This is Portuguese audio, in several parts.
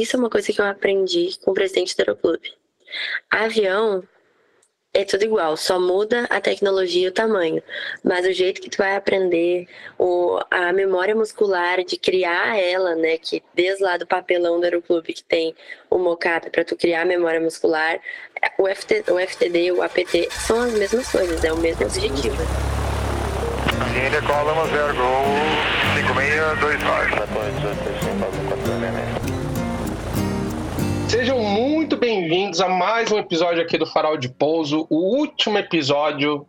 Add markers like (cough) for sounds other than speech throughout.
isso é uma coisa que eu aprendi com o presidente do Aeroclube. Avião é tudo igual, só muda a tecnologia e o tamanho. Mas o jeito que tu vai aprender, o, a memória muscular de criar ela, né? Que desde lá do papelão do Aeroclube que tem o mocap para tu criar a memória muscular, o, FT, o FTD, o APT, são as mesmas coisas, é o mesmo objetivo. Ainda cola 0 Gol 5629. Sejam muito bem-vindos a mais um episódio aqui do Farol de Pouso, o último episódio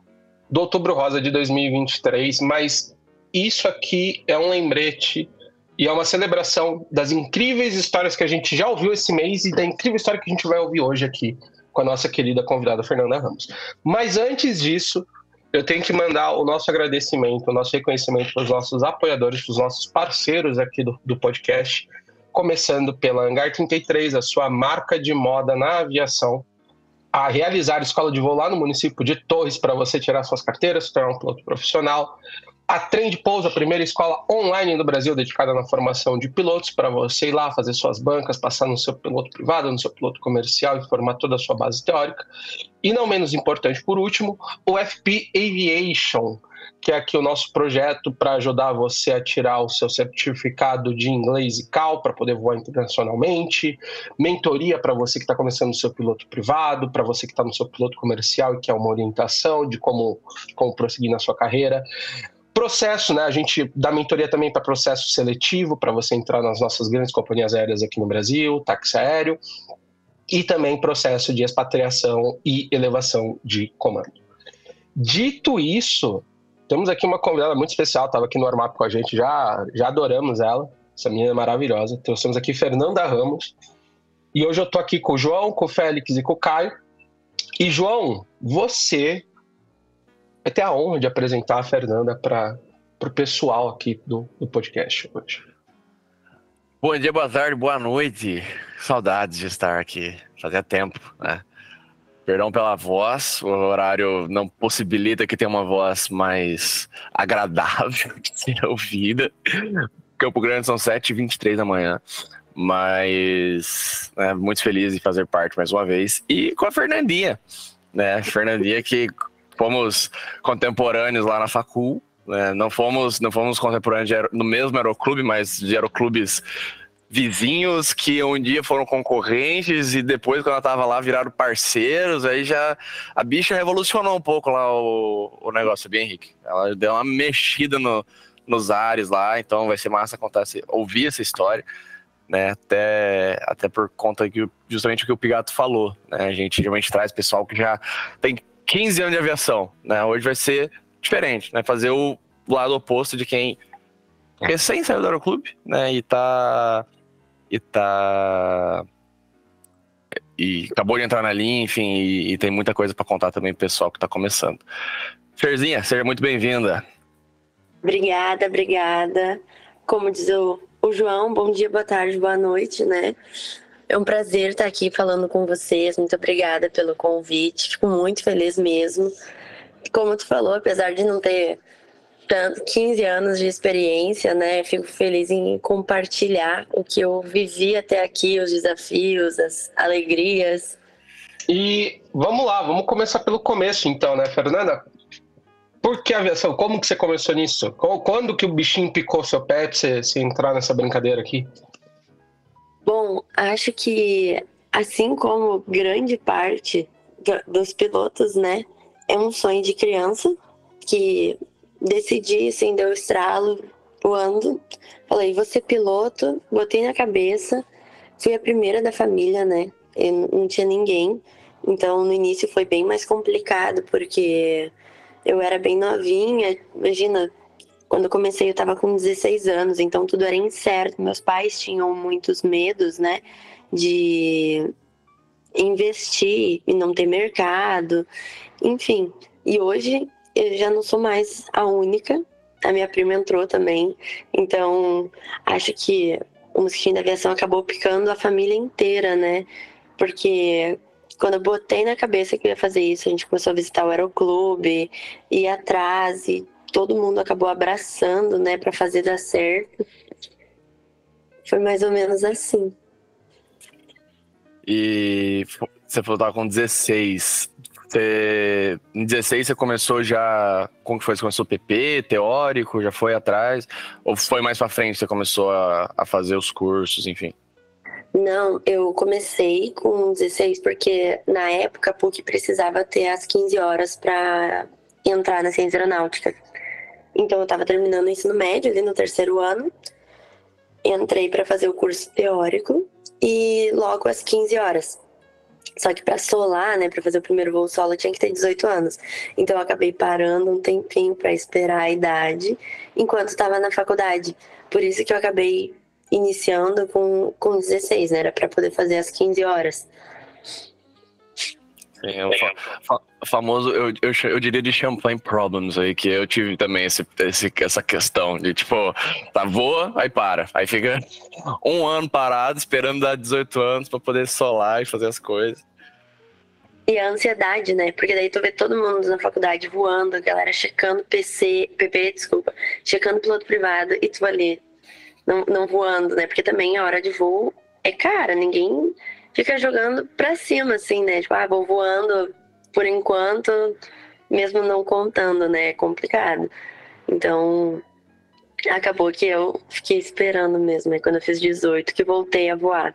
do Outubro Rosa de 2023, mas isso aqui é um lembrete e é uma celebração das incríveis histórias que a gente já ouviu esse mês e da incrível história que a gente vai ouvir hoje aqui com a nossa querida convidada Fernanda Ramos. Mas antes disso, eu tenho que mandar o nosso agradecimento, o nosso reconhecimento para os nossos apoiadores, para os nossos parceiros aqui do, do podcast começando pela Hangar 33, a sua marca de moda na aviação, a realizar escola de voo lá no município de Torres para você tirar suas carteiras, se tornar um piloto profissional. A Trend Pouso, a primeira escola online do Brasil dedicada na formação de pilotos, para você ir lá fazer suas bancas, passar no seu piloto privado, no seu piloto comercial e formar toda a sua base teórica. E não menos importante, por último, o FP Aviation, que é aqui o nosso projeto para ajudar você a tirar o seu certificado de inglês e CAL para poder voar internacionalmente, mentoria para você que está começando no seu piloto privado, para você que está no seu piloto comercial e quer uma orientação de como, como prosseguir na sua carreira. Processo, né? A gente dá mentoria também para processo seletivo, para você entrar nas nossas grandes companhias aéreas aqui no Brasil, táxi aéreo, e também processo de expatriação e elevação de comando. Dito isso, temos aqui uma convidada muito especial, estava aqui no Armap com a gente, já, já adoramos ela. Essa menina é maravilhosa. Trouxemos aqui Fernanda Ramos. E hoje eu estou aqui com o João, com o Félix e com o Caio. E, João, você vai ter a honra de apresentar a Fernanda para o pessoal aqui do, do podcast hoje. Bom dia, boa tarde, boa noite. Saudades de estar aqui. Fazia tempo, né? Perdão pela voz, o horário não possibilita que tenha uma voz mais agradável (laughs) de ser ouvida. Campo Grande são 7h23 da manhã, mas é, muito feliz de fazer parte mais uma vez. E com a Fernandinha, né? Fernandinha que fomos contemporâneos lá na Facul, né? não fomos não fomos contemporâneos no mesmo aeroclube, mas de aeroclubes vizinhos que um dia foram concorrentes e depois, quando ela tava lá, viraram parceiros. Aí já a bicha revolucionou um pouco lá o, o negócio, bem, Henrique. Ela deu uma mexida no, nos ares lá, então vai ser massa contar, ouvir essa história. Né, até, até por conta que justamente o que o Pigato falou, né, a gente geralmente traz pessoal que já tem 15 anos de aviação, né, hoje vai ser diferente, né, fazer o lado oposto de quem recém saiu do aeroclube, né, e tá e tá. E acabou de entrar na linha, enfim, e, e tem muita coisa para contar também pro pessoal que tá começando. Ferzinha, seja muito bem-vinda. Obrigada, obrigada. Como diz o, o João, bom dia, boa tarde, boa noite, né? É um prazer estar aqui falando com vocês. Muito obrigada pelo convite. Fico muito feliz mesmo. Como tu falou, apesar de não ter tanto 15 anos de experiência, né? Fico feliz em compartilhar o que eu vivi até aqui, os desafios, as alegrias. E vamos lá, vamos começar pelo começo então, né, Fernanda? Por que aviação? Como que você começou nisso? Quando que o bichinho picou seu pé pra você, você entrar nessa brincadeira aqui? Bom, acho que assim como grande parte dos pilotos, né, é um sonho de criança que decidi, assim, deu estralo, voando. Falei, vou ser piloto, botei na cabeça. Fui a primeira da família, né? Eu não tinha ninguém. Então, no início foi bem mais complicado, porque eu era bem novinha. Imagina, quando eu comecei eu estava com 16 anos, então tudo era incerto. Meus pais tinham muitos medos, né? De investir e não ter mercado. Enfim, e hoje eu já não sou mais a única. A minha prima entrou também. Então, acho que o mosquitinho da aviação acabou picando a família inteira, né? Porque quando eu botei na cabeça que eu ia fazer isso, a gente começou a visitar o aeroclube, ir atrás e todo mundo acabou abraçando, né, para fazer dar certo. Foi mais ou menos assim. E você falou que tava com 16. Você, em 16 você começou já. Como que foi? Você começou PP, teórico, já foi atrás? Ou foi mais pra frente você começou a, a fazer os cursos, enfim? Não, eu comecei com 16 porque na época a PUC precisava ter as 15 horas para entrar na ciência aeronáutica. Então eu estava terminando o ensino médio ali no terceiro ano, entrei para fazer o curso teórico e logo às 15 horas. Só que para solar, né, para fazer o primeiro voo solo, tinha que ter 18 anos. Então eu acabei parando um tempinho para esperar a idade enquanto estava na faculdade. Por isso que eu acabei iniciando com, com 16, né? Era para poder fazer às 15 horas. Sim, é o fa fa famoso, eu, eu, eu, diria de Champlain Problems aí, que eu tive também esse, esse, essa questão de tipo, tá, voa, aí para. Aí fica um ano parado, esperando dar 18 anos para poder solar e fazer as coisas. E a ansiedade, né? Porque daí tu vê todo mundo na faculdade voando, a galera checando PC, PP, desculpa, checando piloto privado, e tu ali, não, não voando, né? Porque também a hora de voo é cara, ninguém fica jogando pra cima, assim, né? Tipo, ah, vou voando por enquanto, mesmo não contando, né? É complicado. Então, acabou que eu fiquei esperando mesmo, né? Quando eu fiz 18, que voltei a voar.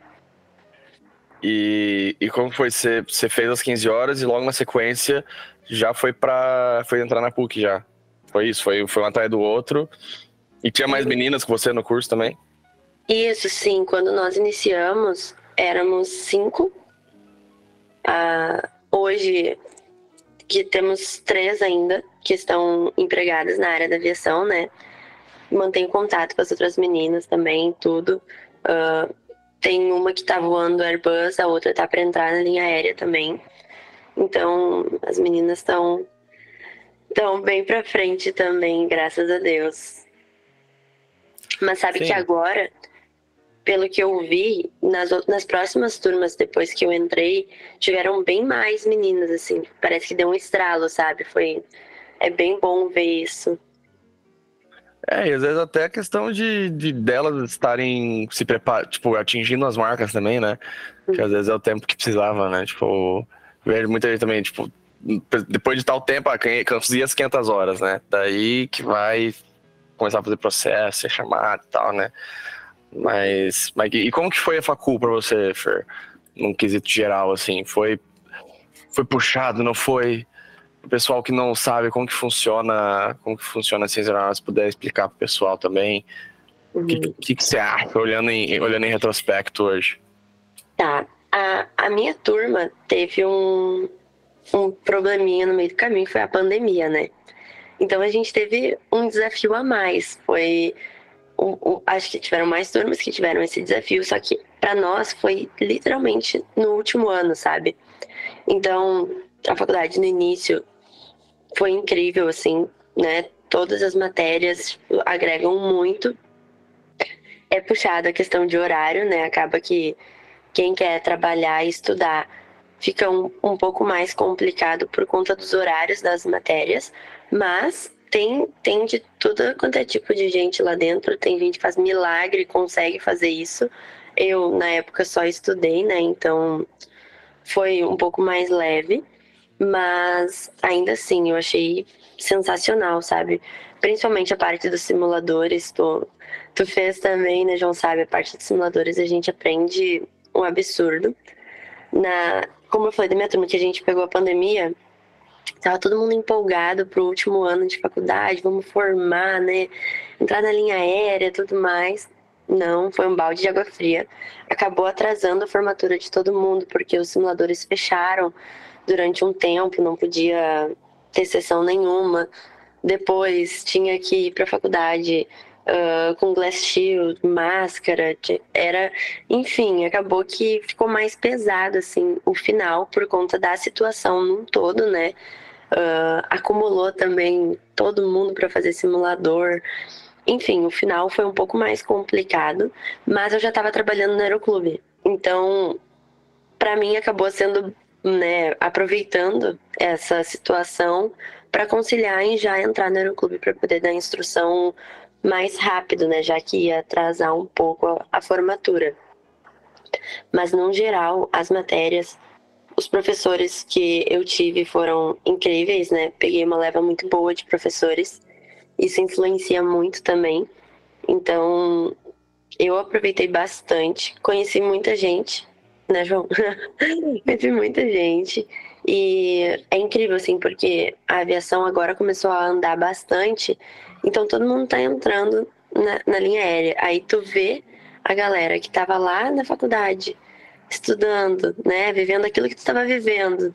E, e como foi? Você, você fez as 15 horas e logo na sequência já foi para foi entrar na PUC já. Foi isso? Foi, foi um atrás do outro. E tinha mais meninas com você no curso também? Isso, sim. Quando nós iniciamos, éramos cinco. Ah, hoje, que temos três ainda que estão empregadas na área da aviação, né? Mantenho contato com as outras meninas também, tudo. Uh, tem uma que tá voando Airbus, a outra tá para entrar na linha aérea também. Então, as meninas estão estão bem para frente também, graças a Deus. Mas sabe Sim. que agora pelo que eu vi, nas, nas próximas turmas depois que eu entrei, tiveram bem mais meninas, assim. Parece que deu um estralo, sabe? Foi. É bem bom ver isso. É, e às vezes até a questão de, de delas estarem se preparando, tipo, atingindo as marcas também, né? Que às vezes é o tempo que precisava, né? Tipo, vejo muita gente também, tipo, depois de tal tempo, ah, consegui as 500 horas, né? Daí que vai começar a fazer processo, ser chamado e tal, né? Mas, mas e como que foi a facul para você, Fer? Num quesito geral, assim, foi foi puxado, não foi? O pessoal que não sabe como que funciona, como que funciona a ciência se puder explicar pro pessoal também. O uhum. que, que, que, você acha, olhando em, olhando em retrospecto hoje? Tá, a, a minha turma teve um, um probleminha no meio do caminho, foi a pandemia, né? Então a gente teve um desafio a mais, foi o, o, acho que tiveram mais turmas que tiveram esse desafio, só que para nós foi literalmente no último ano, sabe? Então, a faculdade no início foi incrível, assim, né? Todas as matérias agregam muito. É puxada a questão de horário, né? Acaba que quem quer trabalhar e estudar fica um, um pouco mais complicado por conta dos horários das matérias, mas tem, tem de tudo quanto é tipo de gente lá dentro. Tem gente que faz milagre consegue fazer isso. Eu, na época, só estudei, né? Então foi um pouco mais leve. Mas ainda assim, eu achei sensacional, sabe? Principalmente a parte dos simuladores. Tu, tu fez também, né, João? Sabe, a parte dos simuladores a gente aprende um absurdo. Na, como eu falei da minha turma, que a gente pegou a pandemia, Tava todo mundo empolgado pro último ano de faculdade, vamos formar, né? Entrar na linha aérea tudo mais. Não, foi um balde de água fria. Acabou atrasando a formatura de todo mundo, porque os simuladores fecharam durante um tempo, não podia ter sessão nenhuma. Depois tinha que ir para a faculdade uh, com glass shield, máscara, era, enfim, acabou que ficou mais pesado assim o final por conta da situação num todo, né? Uh, acumulou também todo mundo para fazer simulador. Enfim, o final foi um pouco mais complicado, mas eu já estava trabalhando no aeroclube. Então, para mim, acabou sendo, né, aproveitando essa situação para conciliar em já entrar no aeroclube para poder dar instrução mais rápido, né, já que ia atrasar um pouco a, a formatura. Mas, no geral, as matérias, os professores que eu tive foram incríveis, né? Peguei uma leva muito boa de professores. Isso influencia muito também. Então, eu aproveitei bastante. Conheci muita gente, né, João? (laughs) Conheci muita gente. E é incrível, assim, porque a aviação agora começou a andar bastante. Então, todo mundo tá entrando na, na linha aérea. Aí tu vê a galera que estava lá na faculdade, estudando, né, vivendo aquilo que tu estava vivendo,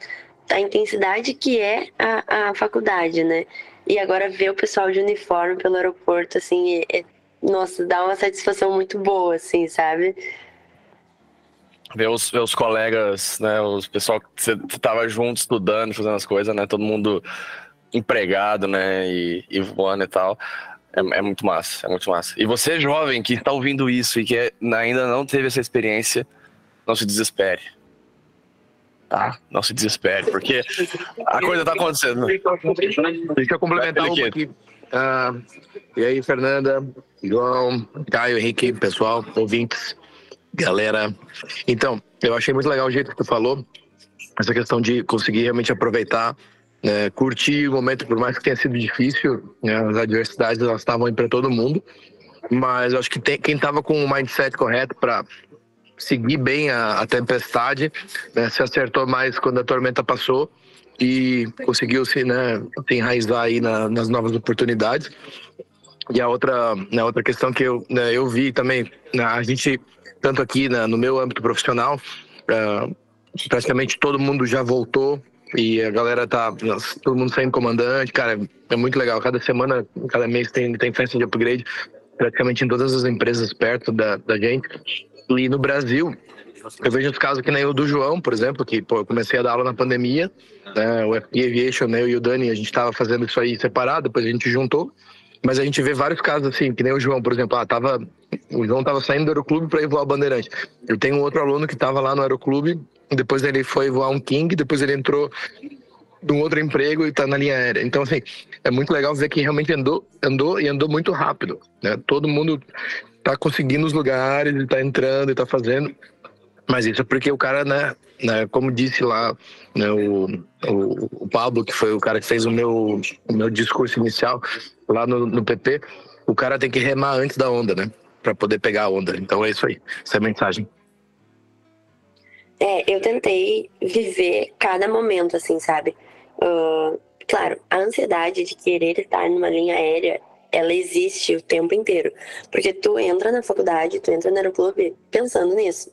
a intensidade que é a, a faculdade, né? E agora ver o pessoal de uniforme pelo aeroporto, assim, é, é, nossa, dá uma satisfação muito boa, assim, sabe? Ver os, ver os colegas, né, os pessoal que você tava junto estudando, fazendo as coisas, né, todo mundo empregado, né, e, e voando e tal. É, é, muito massa, é muito massa. E você, jovem, que está ouvindo isso e que é, ainda não teve essa experiência, não se desespere. Tá? Não se desespere, porque a coisa está acontecendo. Deixa eu complementar aqui. Uh, e aí, Fernanda, João, Caio, Henrique, pessoal, ouvintes, galera. Então, eu achei muito legal o jeito que tu falou, essa questão de conseguir realmente aproveitar é, curtir o momento, por mais que tenha sido difícil, né, as adversidades elas estavam aí para todo mundo, mas acho que tem, quem estava com o mindset correto para seguir bem a, a tempestade, né, se acertou mais quando a tormenta passou e conseguiu se, né, se enraizar aí na, nas novas oportunidades. E a outra, né, outra questão que eu, né, eu vi também, né, a gente, tanto aqui né, no meu âmbito profissional, uh, praticamente todo mundo já voltou e a galera tá. Todo mundo saindo comandante, cara, é muito legal. Cada semana, cada mês tem, tem festa de upgrade, praticamente em todas as empresas perto da, da gente. E no Brasil, eu vejo os casos que nem o do João, por exemplo, que pô, eu comecei a dar aula na pandemia, né, o FP Aviation, né, eu e o Dani, a gente estava fazendo isso aí separado, depois a gente juntou. Mas a gente vê vários casos assim, que nem o João, por exemplo, ah, tava, o João tava saindo do aeroclube para ir voar o Bandeirante. Eu tenho um outro aluno que estava lá no aeroclube depois ele foi voar um King, depois ele entrou num outro emprego e está na linha aérea. Então, assim, é muito legal ver que realmente andou, andou e andou muito rápido. Né? Todo mundo está conseguindo os lugares, está entrando e está fazendo. Mas isso é porque o cara, né, né como disse lá né, o, o, o, Pablo, que foi o cara que fez o meu, o meu discurso inicial lá no, no PP, o cara tem que remar antes da onda, né? Para poder pegar a onda. Então é isso aí. Essa é a mensagem. É, eu tentei viver cada momento, assim, sabe? Uh, claro, a ansiedade de querer estar numa linha aérea, ela existe o tempo inteiro. Porque tu entra na faculdade, tu entra no aeroclube pensando nisso.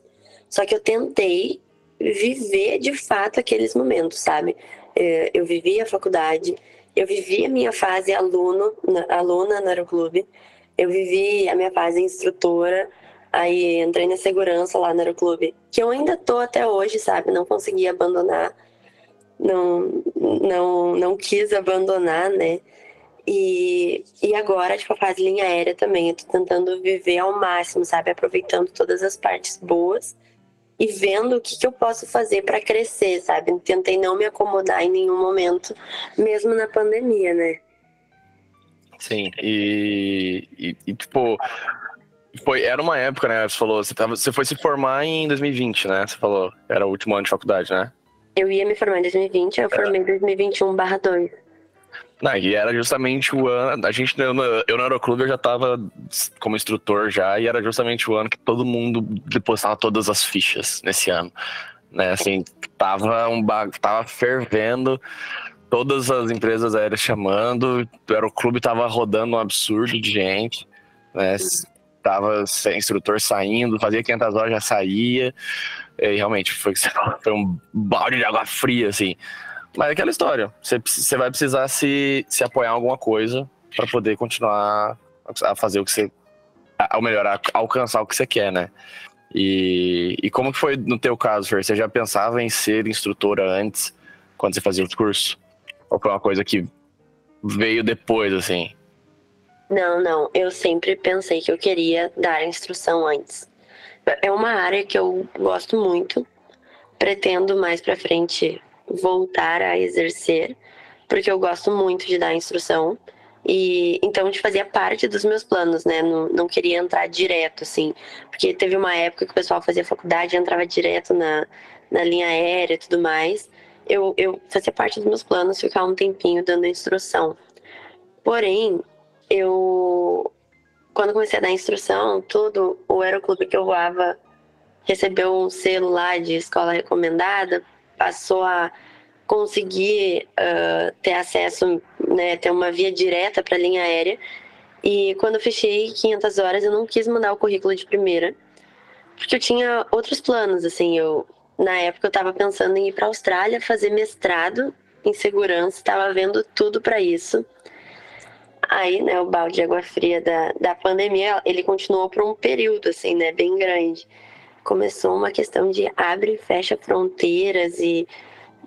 Só que eu tentei viver de fato aqueles momentos, sabe? É, eu vivi a faculdade, eu vivi a minha fase aluno, aluna no aeroclube, eu vivi a minha fase instrutora, Aí entrei na segurança lá no aeroclube, que eu ainda tô até hoje, sabe? Não consegui abandonar, não, não, não quis abandonar, né? E, e agora, tipo, fase linha aérea também, eu tô tentando viver ao máximo, sabe? Aproveitando todas as partes boas e vendo o que, que eu posso fazer para crescer, sabe? Tentei não me acomodar em nenhum momento, mesmo na pandemia, né? Sim, e, e, e tipo, foi, era uma época, né? Você falou, você, tava, você foi se formar em 2020, né? Você falou, era o último ano de faculdade, né? Eu ia me formar em 2020, eu formei em 2021 barra 2. Não, e era justamente o ano. A gente, eu, eu no Aeroclube eu já tava como instrutor já, e era justamente o ano que todo mundo depositava todas as fichas nesse ano. Né? Assim, tava um tava fervendo, todas as empresas aéreas chamando, o Aeroclube tava rodando um absurdo de gente. Né? Tava instrutor saindo, fazia 500 horas, já saía. E realmente foi, (laughs) foi um balde de água fria, assim. Mas é aquela história, você, vai precisar se, se apoiar em alguma coisa para poder continuar a fazer o que você. Ao melhor, a alcançar o que você quer, né? E, e como que foi no teu caso, Fer? Você já pensava em ser instrutora antes, quando você fazia o curso? Ou foi uma coisa que veio depois, assim? Não, não. Eu sempre pensei que eu queria dar instrução antes. É uma área que eu gosto muito. Pretendo mais para frente voltar a exercer, porque eu gosto muito de dar instrução. E então gente fazia parte dos meus planos, né? Não, não queria entrar direto, assim. Porque teve uma época que o pessoal fazia faculdade e entrava direto na, na linha aérea e tudo mais. Eu, eu fazia parte dos meus planos ficar um tempinho dando instrução. Porém, eu. Quando comecei a dar instrução, tudo, o aeroclube que eu voava recebeu um selo lá de escola recomendada, passou a conseguir uh, ter acesso, né, ter uma via direta para a linha aérea. E quando eu fechei 500 horas, eu não quis mandar o currículo de primeira, porque eu tinha outros planos, assim, eu na época eu estava pensando em ir para a Austrália fazer mestrado em segurança, estava vendo tudo para isso. Aí, né, o balde de água fria da, da pandemia, ele continuou por um período, assim, né, bem grande. Começou uma questão de abre e fecha fronteiras e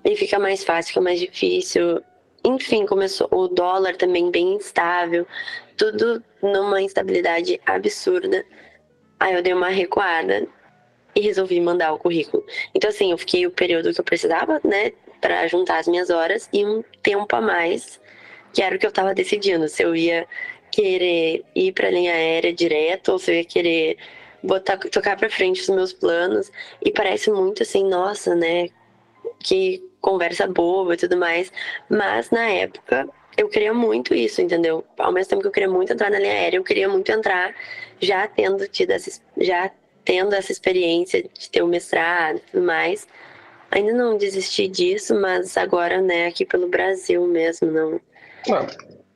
e fica mais fácil, fica mais difícil. Enfim, começou o dólar também bem instável, tudo numa instabilidade absurda. Aí eu dei uma recuada e resolvi mandar o currículo. Então, assim, eu fiquei o período que eu precisava, né, para juntar as minhas horas e um tempo a mais, que era o que eu tava decidindo, se eu ia querer ir para a linha aérea direto ou se eu ia querer botar tocar para frente os meus planos e parece muito assim, nossa, né, que conversa boba e tudo mais. Mas na época eu queria muito isso, entendeu? Ao mesmo tempo que eu queria muito entrar na linha aérea, eu queria muito entrar já tendo tido essa, já tendo essa experiência de ter o mestrado e tudo mais. Ainda não desisti disso, mas agora, né, aqui pelo Brasil mesmo, não. Não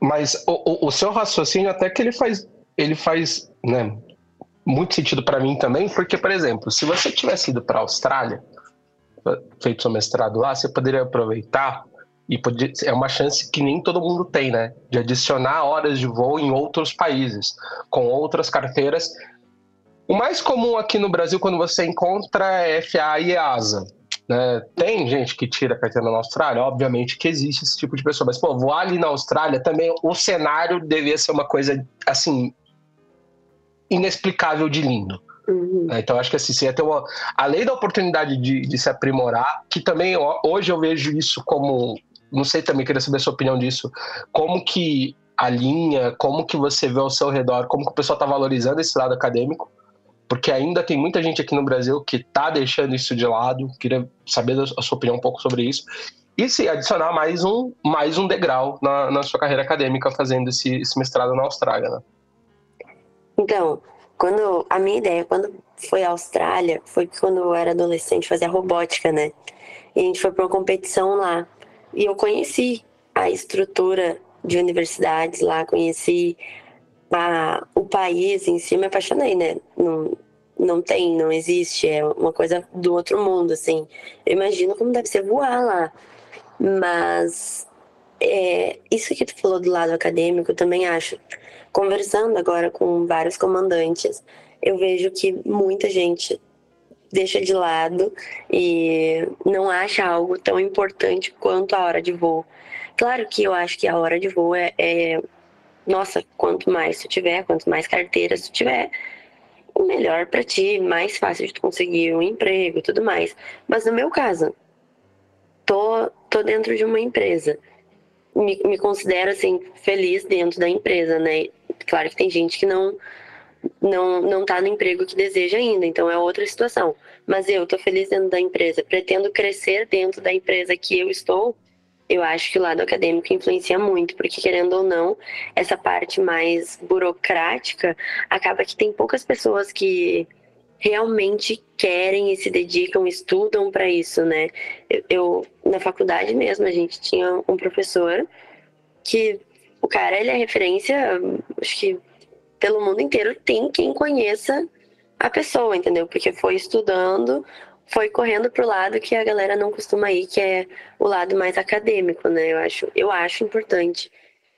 mas o, o, o, seu raciocínio até que ele faz, ele faz, né, muito sentido para mim também, porque, por exemplo, se você tivesse ido para a Austrália, feito seu mestrado lá, você poderia aproveitar e é uma chance que nem todo mundo tem, né? De adicionar horas de voo em outros países, com outras carteiras. O mais comum aqui no Brasil, quando você encontra é FA e EASA. Né? Tem gente que tira a carteira na Austrália, obviamente que existe esse tipo de pessoa, mas pô, voar ali na Austrália também, o cenário devia ser uma coisa assim inexplicável de lindo. Uhum. Né, então, acho que assim, você ia ter uma. Além da oportunidade de, de se aprimorar, que também hoje eu vejo isso como. Não sei também, queria saber a sua opinião disso. Como que a linha, como que você vê ao seu redor, como que o pessoal está valorizando esse lado acadêmico, porque ainda tem muita gente aqui no Brasil que está deixando isso de lado. Queria saber a sua opinião um pouco sobre isso. E se adicionar mais um, mais um degrau na, na sua carreira acadêmica fazendo esse, esse mestrado na Austrália, né? Então, quando a minha ideia, quando foi à Austrália, foi quando eu era adolescente, fazia robótica, né? E a gente foi para uma competição lá. E eu conheci a estrutura de universidades lá, conheci a, o país em si, me apaixonei, né? Não, não tem, não existe, é uma coisa do outro mundo, assim. Eu imagino como deve ser voar lá. Mas é, isso que tu falou do lado acadêmico, eu também acho conversando agora com vários comandantes, eu vejo que muita gente deixa de lado e não acha algo tão importante quanto a hora de voo. Claro que eu acho que a hora de voo é, é nossa, quanto mais tu tiver, quanto mais carteiras tu tiver, melhor para ti, mais fácil de tu conseguir um emprego e tudo mais. Mas no meu caso, tô, tô dentro de uma empresa. Me, me considero assim feliz dentro da empresa, né? Claro que tem gente que não não não tá no emprego que deseja ainda, então é outra situação. Mas eu tô feliz dentro da empresa, pretendo crescer dentro da empresa que eu estou. Eu acho que o lado acadêmico influencia muito, porque querendo ou não, essa parte mais burocrática acaba que tem poucas pessoas que realmente querem e se dedicam, estudam para isso, né? Eu, eu, na faculdade mesmo a gente tinha um professor que o cara, ele é referência, acho que pelo mundo inteiro tem quem conheça a pessoa, entendeu? Porque foi estudando, foi correndo pro lado que a galera não costuma ir, que é o lado mais acadêmico, né? Eu acho, eu acho importante.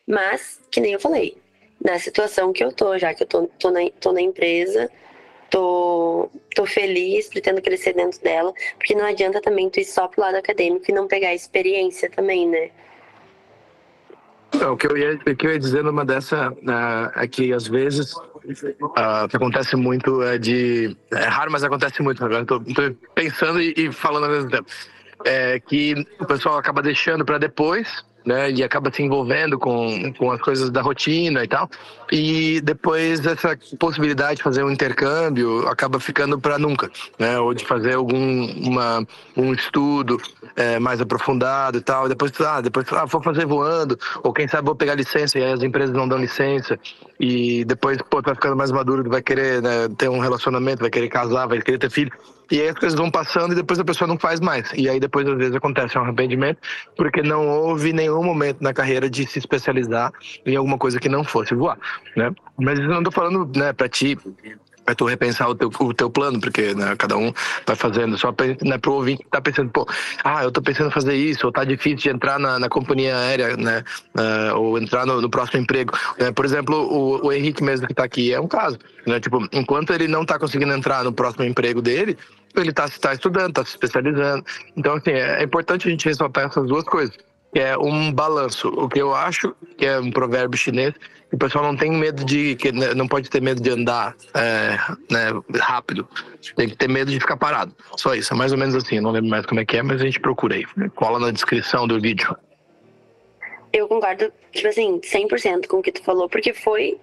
Mas, que nem eu falei, na situação que eu tô, já que eu tô, tô, na, tô na empresa, tô, tô feliz, pretendo crescer dentro dela, porque não adianta também tu ir só pro lado acadêmico e não pegar experiência também, né? O que eu ia, o que eu ia dizer numa dessa uh, é que às vezes uh, que acontece muito é de é raro, mas acontece muito. Agora estou pensando e, e, falando ao mesmo tempo. É que o pessoal acaba deixando para depois né? E acaba se envolvendo com, com as coisas da rotina e tal. E depois essa possibilidade de fazer um intercâmbio acaba ficando para nunca, né? Ou de fazer algum uma, um estudo é, mais aprofundado e tal. Depois, ah, depois ah, vou fazer voando, ou quem sabe vou pegar licença e aí as empresas não dão licença. E depois, pô, vai ficando mais maduro, vai querer né, ter um relacionamento, vai querer casar, vai querer ter filho. E aí as coisas vão passando e depois a pessoa não faz mais. E aí depois às vezes acontece um arrependimento porque não houve nenhum momento na carreira de se especializar em alguma coisa que não fosse voar, né? Mas eu não tô falando, né, para ti é tu repensar o teu, o teu plano, porque né, cada um vai fazendo, só né, o ouvinte que tá pensando, pô, ah, eu tô pensando em fazer isso, ou tá difícil de entrar na, na companhia aérea, né, uh, ou entrar no, no próximo emprego. Né? Por exemplo, o, o Henrique mesmo que tá aqui é um caso, né, tipo, enquanto ele não tá conseguindo entrar no próximo emprego dele, ele tá, tá estudando, tá se especializando. Então, assim, é, é importante a gente ressaltar essas duas coisas que é um balanço. O que eu acho que é um provérbio chinês, o pessoal não tem medo de, que né, não pode ter medo de andar é, né, rápido, tem que ter medo de ficar parado. Só isso, é mais ou menos assim. Eu não lembro mais como é que é, mas a gente procura aí. Cola na descrição do vídeo. Eu concordo, tipo assim, 100% com o que tu falou, porque foi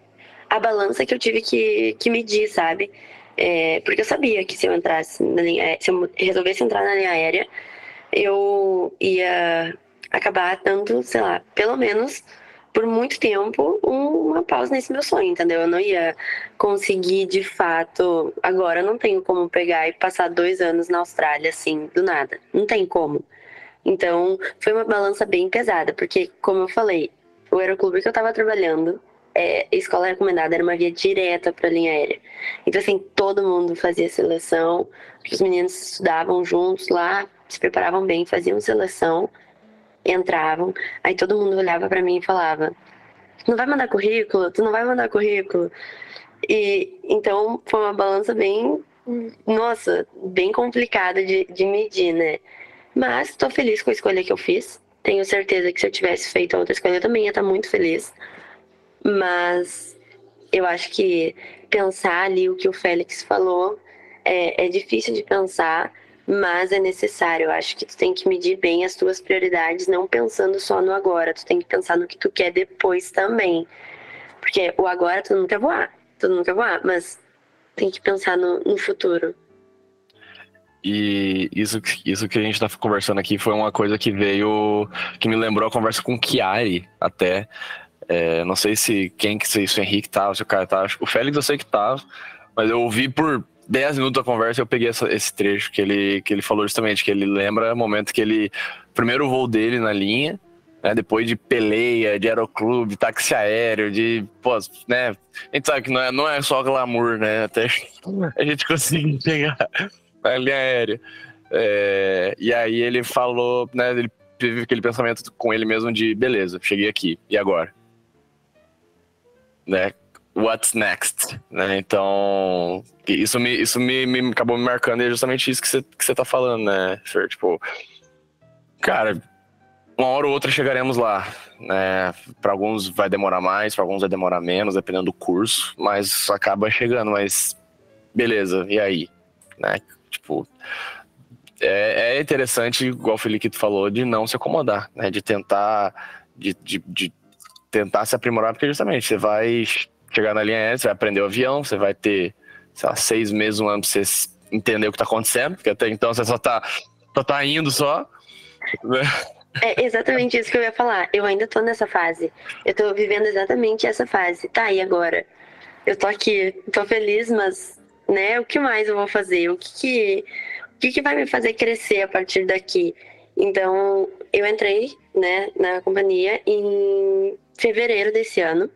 a balança que eu tive que, que medir, sabe? É, porque eu sabia que se eu entrasse na linha, se eu resolvesse entrar na linha aérea, eu ia acabar dando, sei lá, pelo menos por muito tempo uma pausa nesse meu sonho, entendeu? Eu não ia conseguir de fato. Agora não tenho como pegar e passar dois anos na Austrália assim, do nada. Não tem como. Então foi uma balança bem pesada, porque, como eu falei, o aeroclube que eu tava trabalhando, é, escola recomendada era uma via direta para a linha aérea. Então, assim, todo mundo fazia seleção, os meninos estudavam juntos lá, se preparavam bem, faziam seleção entravam, aí todo mundo olhava para mim e falava: "Tu não vai mandar currículo? Tu não vai mandar currículo?" E então foi uma balança bem, nossa, bem complicada de, de medir, né? Mas estou feliz com a escolha que eu fiz. Tenho certeza que se eu tivesse feito outra escolha eu também ia estar muito feliz. Mas eu acho que pensar ali o que o Félix falou é, é difícil de pensar, mas é necessário. Eu acho que tu tem que medir bem as tuas prioridades, não pensando só no agora. Tu tem que pensar no que tu quer depois também. Porque o agora tu quer voar, tu quer voar, mas tem que pensar no, no futuro. E isso, isso que a gente tá conversando aqui foi uma coisa que veio, que me lembrou a conversa com o Chiari, até. É, não sei se quem que se, se o Henrique tava, se o cara tava. O Félix eu sei que tava, mas eu ouvi por 10 minutos da conversa eu peguei essa, esse trecho que ele, que ele falou justamente, que ele lembra o momento que ele. Primeiro voo dele na linha, né, depois de peleia, de aeroclube, táxi aéreo, de. Pô, né? A gente sabe que não é, não é só glamour, né? Até (laughs) a gente conseguir pegar a linha aérea. É, e aí ele falou, né? Ele teve aquele pensamento com ele mesmo de beleza, cheguei aqui, e agora? Né? What's next, né? Então, isso me, isso me, me acabou me marcando e é justamente isso que você que tá falando, né, Fer? Tipo, cara, uma hora ou outra chegaremos lá, né? Para alguns vai demorar mais, para alguns vai demorar menos, dependendo do curso, mas acaba chegando, mas beleza, e aí, né? Tipo, é, é interessante, igual o Felipe falou, de não se acomodar, né? De tentar, de, de, de tentar se aprimorar, porque justamente você vai chegar na linha aérea, você vai aprender o avião, você vai ter, sei lá, seis meses, um ano pra você entender o que tá acontecendo, porque até então você só tá, só tá indo só. É exatamente isso que eu ia falar. Eu ainda tô nessa fase. Eu tô vivendo exatamente essa fase. Tá, e agora? Eu tô aqui, tô feliz, mas, né, o que mais eu vou fazer? O que que, o que, que vai me fazer crescer a partir daqui? Então, eu entrei, né, na companhia em fevereiro desse ano.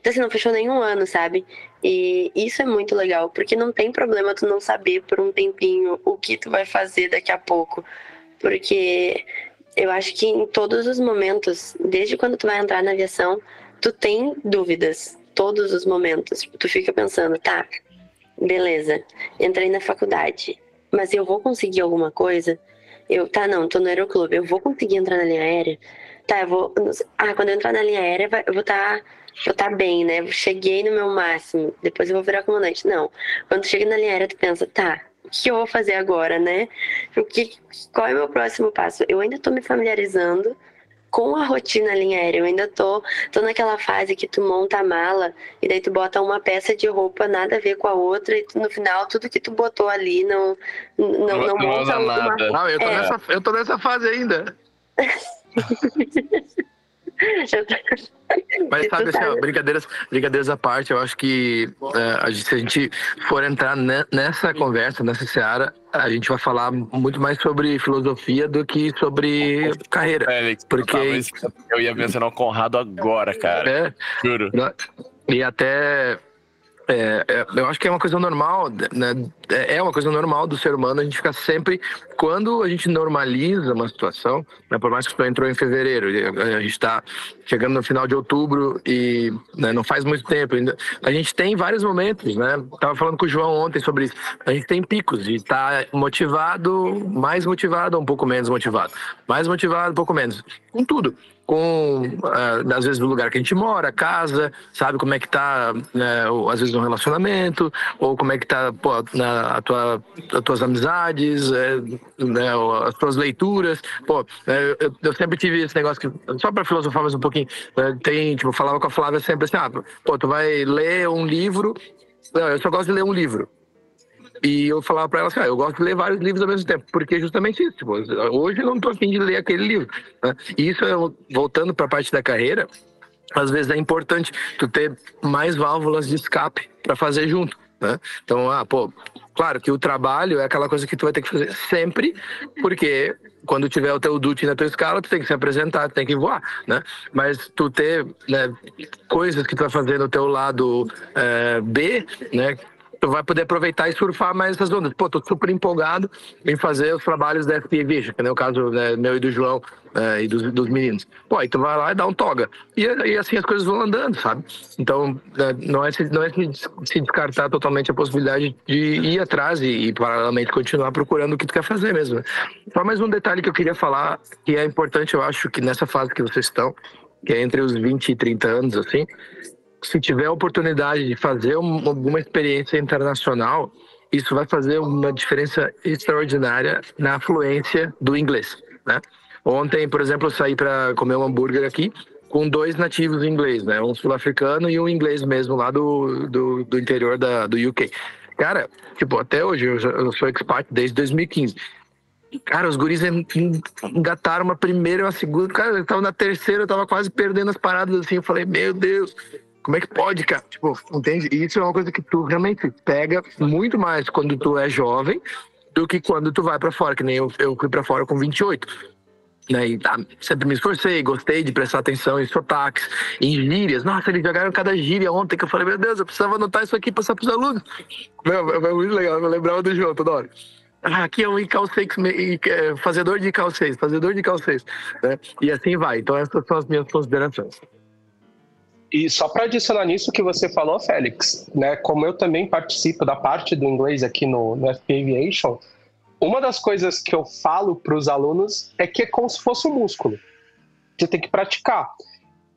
Então, assim, não fechou nenhum ano, sabe? E isso é muito legal, porque não tem problema tu não saber por um tempinho o que tu vai fazer daqui a pouco. Porque eu acho que em todos os momentos, desde quando tu vai entrar na aviação, tu tem dúvidas. Todos os momentos. Tu fica pensando, tá, beleza, entrei na faculdade, mas eu vou conseguir alguma coisa? Eu, tá, não, tô no aeroclube, eu vou conseguir entrar na linha aérea? Tá, eu vou. Ah, quando eu entrar na linha aérea, eu vou estar. Tá eu tá bem, né? Cheguei no meu máximo, depois eu vou virar comandante. Não. Quando chega na linha aérea, tu pensa, tá, o que eu vou fazer agora, né? O que, qual é o meu próximo passo? Eu ainda tô me familiarizando com a rotina linha aérea. Eu ainda tô, tô naquela fase que tu monta a mala e daí tu bota uma peça de roupa nada a ver com a outra e tu, no final tudo que tu botou ali não não, não, não monta uma... nada. Não, eu tô, é. nessa, eu tô nessa fase ainda. (laughs) (laughs) Mas sabe assim, ó, brincadeiras, brincadeiras à parte, eu acho que é, a gente, se a gente for entrar nessa conversa, nessa seara, a gente vai falar muito mais sobre filosofia do que sobre carreira. É, porque eu ia mencionar o Conrado agora, cara. É, Juro. E até é, é, eu acho que é uma coisa normal, né? É, é uma coisa normal do ser humano a gente ficar sempre. Quando a gente normaliza uma situação, né, por mais que tu entrou em fevereiro, a gente está chegando no final de outubro e né, não faz muito tempo ainda. A gente tem vários momentos, né? Tava falando com o João ontem sobre isso. A gente tem picos de estar tá motivado, mais motivado ou um pouco menos motivado. Mais motivado, um pouco menos. Com tudo com, uh, às vezes, no lugar que a gente mora, casa, sabe como é que tá, né, às vezes, no relacionamento, ou como é que tá pô, a tua, as tuas amizades, é, né, as tuas leituras. Pô, é, eu, eu, sempre tive esse negócio que, só para filosofar mais um pouquinho, né, tem, tipo, falava com a Flávia sempre assim, ah, pô, tu vai ler um livro, não, eu só gosto de ler um livro. E eu falava para ela assim, ah, eu gosto de ler vários livros ao mesmo tempo, porque é justamente isso. Tipo, hoje eu não estou afim de ler aquele livro. Né? E isso, voltando para a parte da carreira, às vezes é importante tu ter mais válvulas de escape para fazer junto. Né? Então, ah, pô, claro que o trabalho é aquela coisa que tu vai ter que fazer sempre, porque quando tiver o teu duty na tua escala, tu tem que se apresentar, tu tem que voar, né? Mas tu ter né, coisas que tu vai fazer no teu lado é, B, né? Tu vai poder aproveitar e surfar mais essas ondas. Pô, tô super empolgado em fazer os trabalhos da FP Vision, que é o caso né, meu e do João é, e dos, dos, meninos. Pô, aí tu vai lá e dá um toga. E, e assim as coisas vão andando, sabe? Então, né, não é, não é se descartar totalmente a possibilidade de ir atrás e, e, paralelamente, continuar procurando o que tu quer fazer mesmo. Né? Só mais um detalhe que eu queria falar, que é importante, eu acho, que nessa fase que vocês estão, que é entre os 20 e 30 anos, assim, se tiver a oportunidade de fazer uma, alguma experiência internacional, isso vai fazer uma diferença extraordinária na fluência do inglês, né? Ontem, por exemplo, eu saí para comer um hambúrguer aqui com dois nativos em inglês, né? Um sul-africano e um inglês mesmo lá do, do, do, interior da, do UK. Cara, tipo, até hoje, eu, eu sou expat desde 2015. Cara, os guris engataram uma primeira uma segunda. Cara, eu tava na terceira, eu tava quase perdendo as paradas assim. Eu falei, meu Deus, como é que pode, cara? Tipo, entende? Isso é uma coisa que tu realmente pega muito mais quando tu é jovem do que quando tu vai para fora, que nem eu, eu fui para fora com 28. Né? E, tá, sempre me esforcei, gostei de prestar atenção em sotaques, em gírias. Nossa, eles jogaram cada gíria ontem que eu falei, meu Deus, eu precisava anotar isso aqui e passar pros alunos. Meu, foi muito legal, eu lembrava do João toda hora. Ah, aqui é um ICAL 6, é, fazedor de ICAL 6, fazedor de ICAL 6. Né? E assim vai. Então, essas são as minhas considerações. E só para adicionar nisso que você falou, Félix, né, como eu também participo da parte do inglês aqui no, no FP Aviation, uma das coisas que eu falo para os alunos é que é como se fosse um músculo. Você tem que praticar.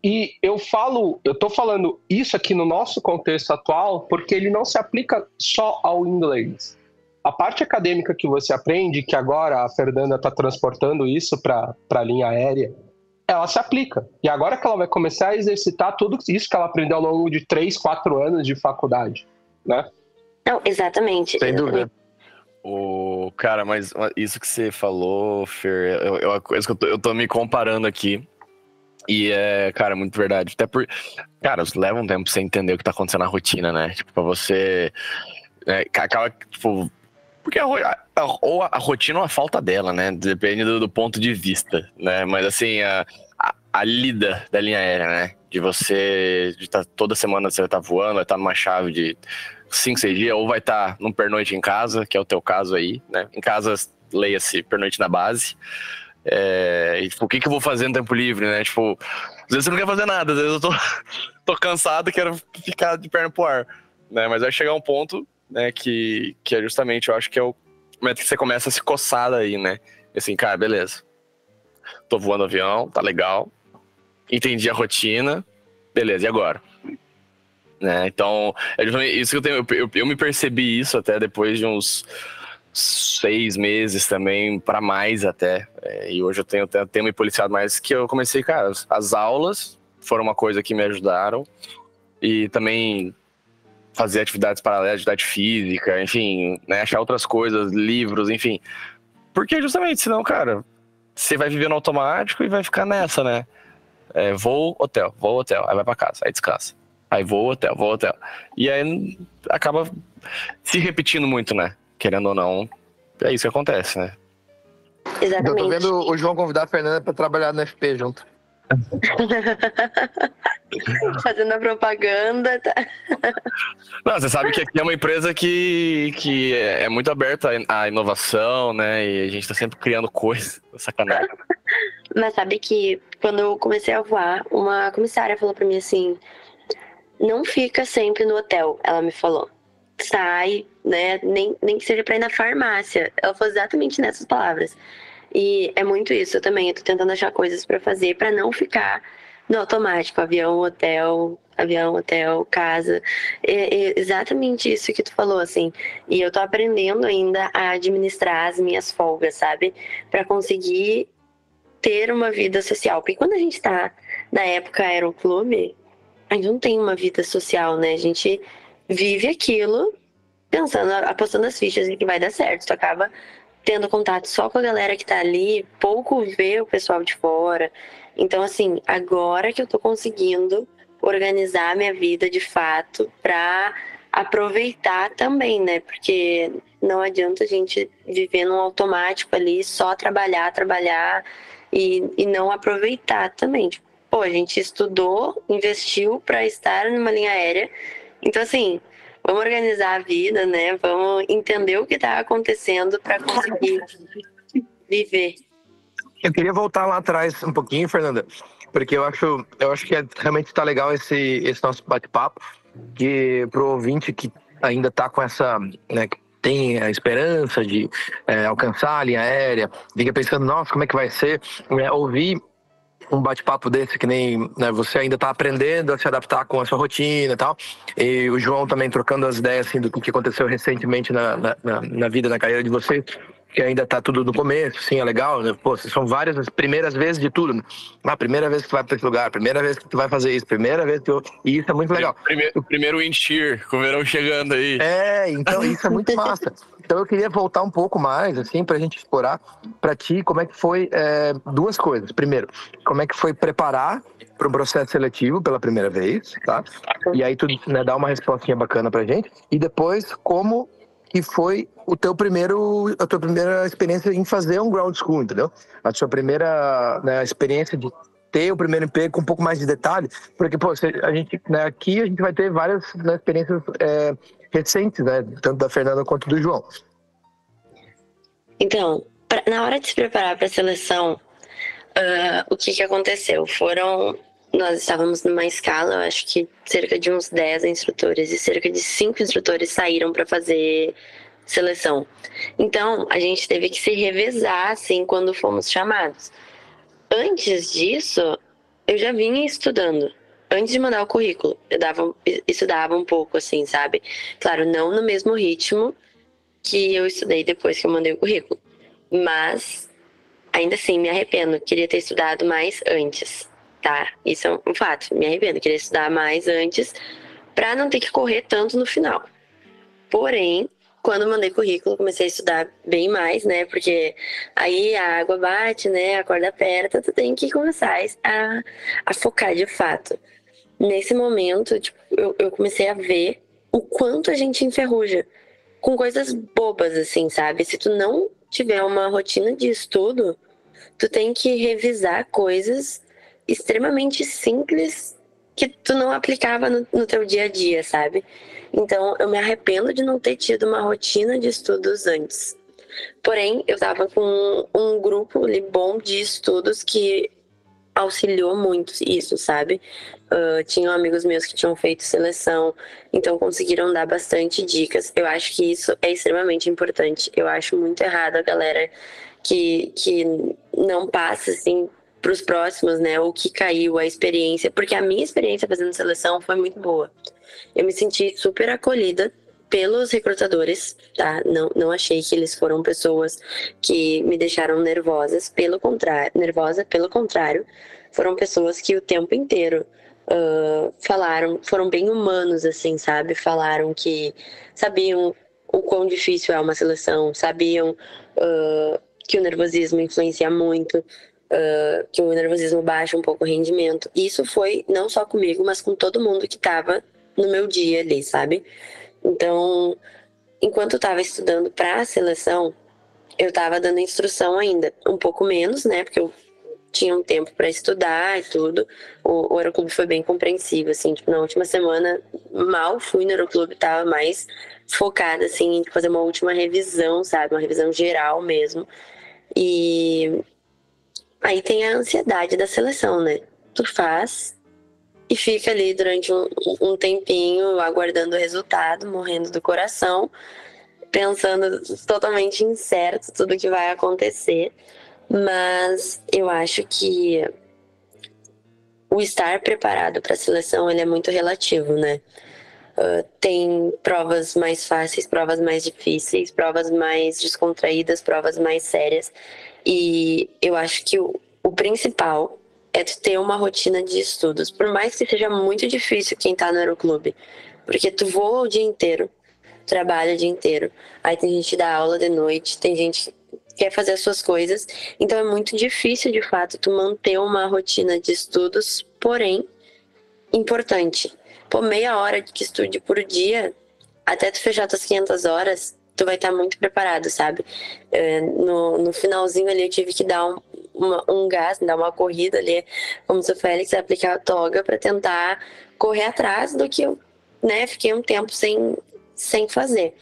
E eu falo, eu estou falando isso aqui no nosso contexto atual porque ele não se aplica só ao inglês. A parte acadêmica que você aprende, que agora a Fernanda está transportando isso para a linha aérea, ela se aplica. E agora que ela vai começar a exercitar tudo isso que ela aprendeu ao longo de três, quatro anos de faculdade, né? Não, exatamente. Sem dúvida. O cara, mas isso que você falou, Fer, eu, eu, eu, eu, tô, eu tô me comparando aqui. E é, cara, muito verdade. Até por. Cara, leva um tempo pra você entender o que tá acontecendo na rotina, né? Tipo, pra você. É, acaba, tipo, porque a, a, ou a, rotina ou a falta dela, né? Depende do, do ponto de vista, né? Mas assim, a, a, a, lida da linha aérea, né? De você de tá, toda semana você vai estar tá voando, vai estar tá numa chave de 5, 6 dias, ou vai estar tá num pernoite em casa, que é o teu caso aí, né? Em casa, leia-se pernoite na base. É, e, tipo, o que, que eu vou fazer no tempo livre, né? Tipo, às vezes você não quer fazer nada, às vezes eu tô, (laughs) tô cansado quero ficar de perna pro ar. Né? Mas vai chegar um ponto né? Que, que é justamente, eu acho que é o momento que você começa a se coçar aí, né? Assim, cara, beleza. Tô voando avião, tá legal. Entendi a rotina. Beleza, e agora? Né? Então, é isso que eu tenho. Eu, eu, eu, me percebi isso até depois de uns. seis meses também, para mais até. É, e hoje eu tenho, tenho me policiado mais que eu comecei, cara, as aulas foram uma coisa que me ajudaram. E também fazer atividades paralelas, atividade física, enfim, né, achar outras coisas, livros, enfim. Porque justamente, senão, cara, você vai viver no automático e vai ficar nessa, né? É, voo, hotel, voo, hotel, aí vai pra casa, aí descansa. Aí voo, hotel, voo, hotel. E aí acaba se repetindo muito, né? Querendo ou não, é isso que acontece, né? Exatamente. Eu tô vendo o João convidar a Fernanda pra trabalhar no FP junto. (laughs) Fazendo a propaganda. Tá? Não, você sabe que aqui é uma empresa que, que é muito aberta à inovação, né? E a gente tá sempre criando coisas. (laughs) Sacanagem. Mas sabe que quando eu comecei a voar, uma comissária falou pra mim assim: não fica sempre no hotel, ela me falou. Sai, né? Nem, nem que seja pra ir na farmácia. Ela falou exatamente nessas palavras. E é muito isso eu também. Eu tô tentando achar coisas para fazer para não ficar no automático, avião, hotel, avião, hotel, casa. É, é exatamente isso que tu falou, assim. E eu tô aprendendo ainda a administrar as minhas folgas, sabe? Para conseguir ter uma vida social. Porque quando a gente tá na época aeroclube, a gente não tem uma vida social, né? A gente vive aquilo pensando, apostando as fichas em que vai dar certo. Tu acaba tendo contato só com a galera que tá ali, pouco vê o pessoal de fora. Então, assim, agora que eu tô conseguindo organizar minha vida de fato pra aproveitar também, né? Porque não adianta a gente viver num automático ali, só trabalhar, trabalhar e, e não aproveitar também. Tipo, pô, a gente estudou, investiu para estar numa linha aérea. Então, assim, vamos organizar a vida, né? Vamos entender o que está acontecendo para conseguir viver. Eu queria voltar lá atrás um pouquinho, Fernanda, porque eu acho, eu acho que é, realmente está legal esse, esse nosso bate-papo, que pro ouvinte que ainda está com essa, né, tem a esperança de é, alcançar a linha aérea, fica pensando, nossa, como é que vai ser, é, ouvir um bate-papo desse, que nem né, você ainda está aprendendo a se adaptar com a sua rotina e tal. E o João também trocando as ideias assim, do que aconteceu recentemente na, na, na vida, na carreira de vocês que ainda tá tudo no começo, sim, é legal, né? Pô, são várias as primeiras vezes de tudo. Né? A primeira vez que tu vai para esse lugar, a primeira vez que tu vai fazer isso, primeira vez que eu... E isso é muito legal. Primeiro, o primeiro wind shear, com o verão chegando aí. É, então isso é muito massa. Então eu queria voltar um pouco mais, assim, pra gente explorar para ti como é que foi é, duas coisas. Primeiro, como é que foi preparar para um processo seletivo pela primeira vez, tá? E aí tu né, dá uma respostinha bacana pra gente. E depois, como que foi o teu primeiro, a tua primeira experiência em fazer um ground school, entendeu? A sua primeira né, experiência de ter o primeiro emprego com um pouco mais de detalhe, porque pô, a gente né, aqui a gente vai ter várias né, experiências é, recentes, né, tanto da Fernanda quanto do João. Então, pra, na hora de se preparar para a seleção, uh, o que que aconteceu? Foram nós estávamos numa escala, eu acho que cerca de uns 10 instrutores e cerca de 5 instrutores saíram para fazer seleção. Então, a gente teve que se revezar assim quando fomos chamados. Antes disso, eu já vinha estudando. Antes de mandar o currículo, eu dava, estudava um pouco assim, sabe? Claro, não no mesmo ritmo que eu estudei depois que eu mandei o currículo. Mas ainda assim me arrependo, queria ter estudado mais antes tá? Isso é um fato. Me arrependo, queria estudar mais antes para não ter que correr tanto no final. Porém, quando mandei currículo, comecei a estudar bem mais, né? Porque aí a água bate, né? A corda aperta, tu tem que começar a, a focar de fato. Nesse momento, tipo, eu, eu comecei a ver o quanto a gente enferruja com coisas bobas, assim, sabe? Se tu não tiver uma rotina de estudo, tu tem que revisar coisas extremamente simples que tu não aplicava no, no teu dia a dia, sabe? Então, eu me arrependo de não ter tido uma rotina de estudos antes. Porém, eu estava com um grupo ali bom de estudos que auxiliou muito isso, sabe? Uh, tinham amigos meus que tinham feito seleção, então conseguiram dar bastante dicas. Eu acho que isso é extremamente importante. Eu acho muito errado a galera que, que não passa assim para os próximos, né? O que caiu, a experiência, porque a minha experiência fazendo seleção foi muito boa. Eu me senti super acolhida pelos recrutadores, tá? Não, não achei que eles foram pessoas que me deixaram nervosas, pelo contrário, nervosa, pelo contrário, foram pessoas que o tempo inteiro uh, falaram, foram bem humanos, assim, sabe? Falaram que sabiam o quão difícil é uma seleção, sabiam uh, que o nervosismo influencia muito, uh, que o nervosismo baixa um pouco o rendimento. Isso foi não só comigo, mas com todo mundo que estava no meu dia ali, sabe? Então, enquanto eu estava estudando para a seleção, eu estava dando instrução ainda, um pouco menos, né? Porque eu tinha um tempo para estudar e tudo. O, o Aeroclube foi bem compreensivo, assim, tipo, na última semana mal fui no Aeroclube, tava mais focada, assim, em fazer uma última revisão, sabe? Uma revisão geral mesmo. E aí tem a ansiedade da seleção, né? Tu faz e fica ali durante um, um tempinho aguardando o resultado, morrendo do coração, pensando totalmente incerto tudo que vai acontecer. Mas eu acho que o estar preparado para a seleção ele é muito relativo, né? Uh, tem provas mais fáceis, provas mais difíceis, provas mais descontraídas, provas mais sérias. E eu acho que o, o principal é ter uma rotina de estudos. Por mais que seja muito difícil quem está no aeroclube, porque tu voa o dia inteiro, trabalha o dia inteiro. Aí tem gente que dá aula de noite, tem gente quer fazer as suas coisas. Então é muito difícil, de fato, tu manter uma rotina de estudos, porém, importante. Pô, meia hora que estude por dia, até tu fechar tuas 500 horas, tu vai estar muito preparado, sabe? É, no, no finalzinho ali eu tive que dar um, uma, um gás, dar uma corrida ali, como se o Félix aplicar a toga para tentar correr atrás do que eu, né, fiquei um tempo sem, sem fazer.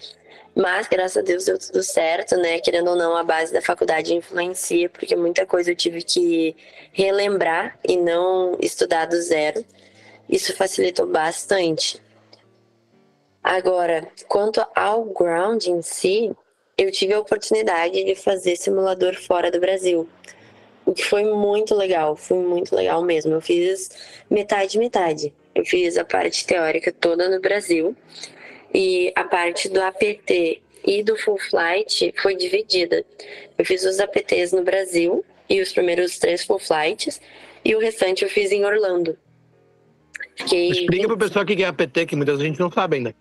Mas, graças a Deus, deu tudo certo, né? Querendo ou não, a base da faculdade influencia, porque muita coisa eu tive que relembrar e não estudar do zero. Isso facilitou bastante. Agora, quanto ao ground em si, eu tive a oportunidade de fazer simulador fora do Brasil. O que foi muito legal, foi muito legal mesmo. Eu fiz metade, metade. Eu fiz a parte teórica toda no Brasil e a parte do APT e do full flight foi dividida. Eu fiz os APTs no Brasil e os primeiros três full flights e o restante eu fiz em Orlando. Fiquei Explica para o pessoal o que é APT, que muita gente não sabe ainda.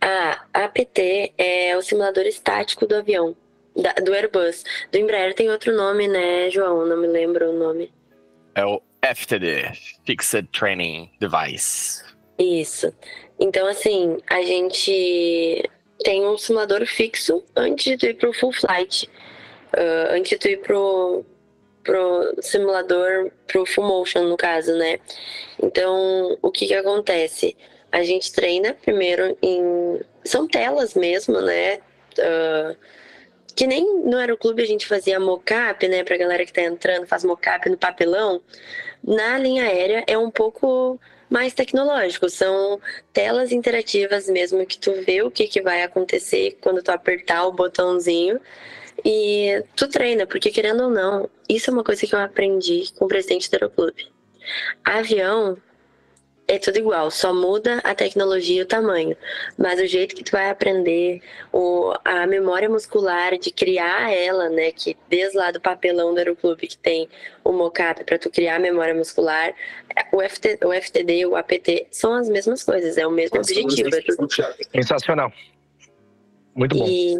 Ah, APT é o simulador estático do avião, da, do Airbus. Do Embraer tem outro nome, né, João? Não me lembro o nome. É o FTD, Fixed Training Device. Isso. Então, assim, a gente tem um simulador fixo antes de ir pro full flight. Uh, antes de tu ir pro, pro simulador, pro full motion, no caso, né? Então, o que que acontece? A gente treina primeiro em... São telas mesmo, né? Uh, que nem no aeroclube a gente fazia mocap, né? Pra galera que tá entrando, faz mocap no papelão. Na linha aérea é um pouco mais tecnológico. São telas interativas mesmo que tu vê o que, que vai acontecer quando tu apertar o botãozinho e tu treina, porque querendo ou não, isso é uma coisa que eu aprendi com o presidente do Aeroclube. Avião é tudo igual, só muda a tecnologia e o tamanho. Mas o jeito que tu vai aprender, o, a memória muscular de criar ela, né? Que desde lá do papelão do Aeroclube que tem o mocap para tu criar a memória muscular, o, FT, o FTD e o APT são as mesmas coisas, é o mesmo objetivo. Sensacional. Muito bom. E,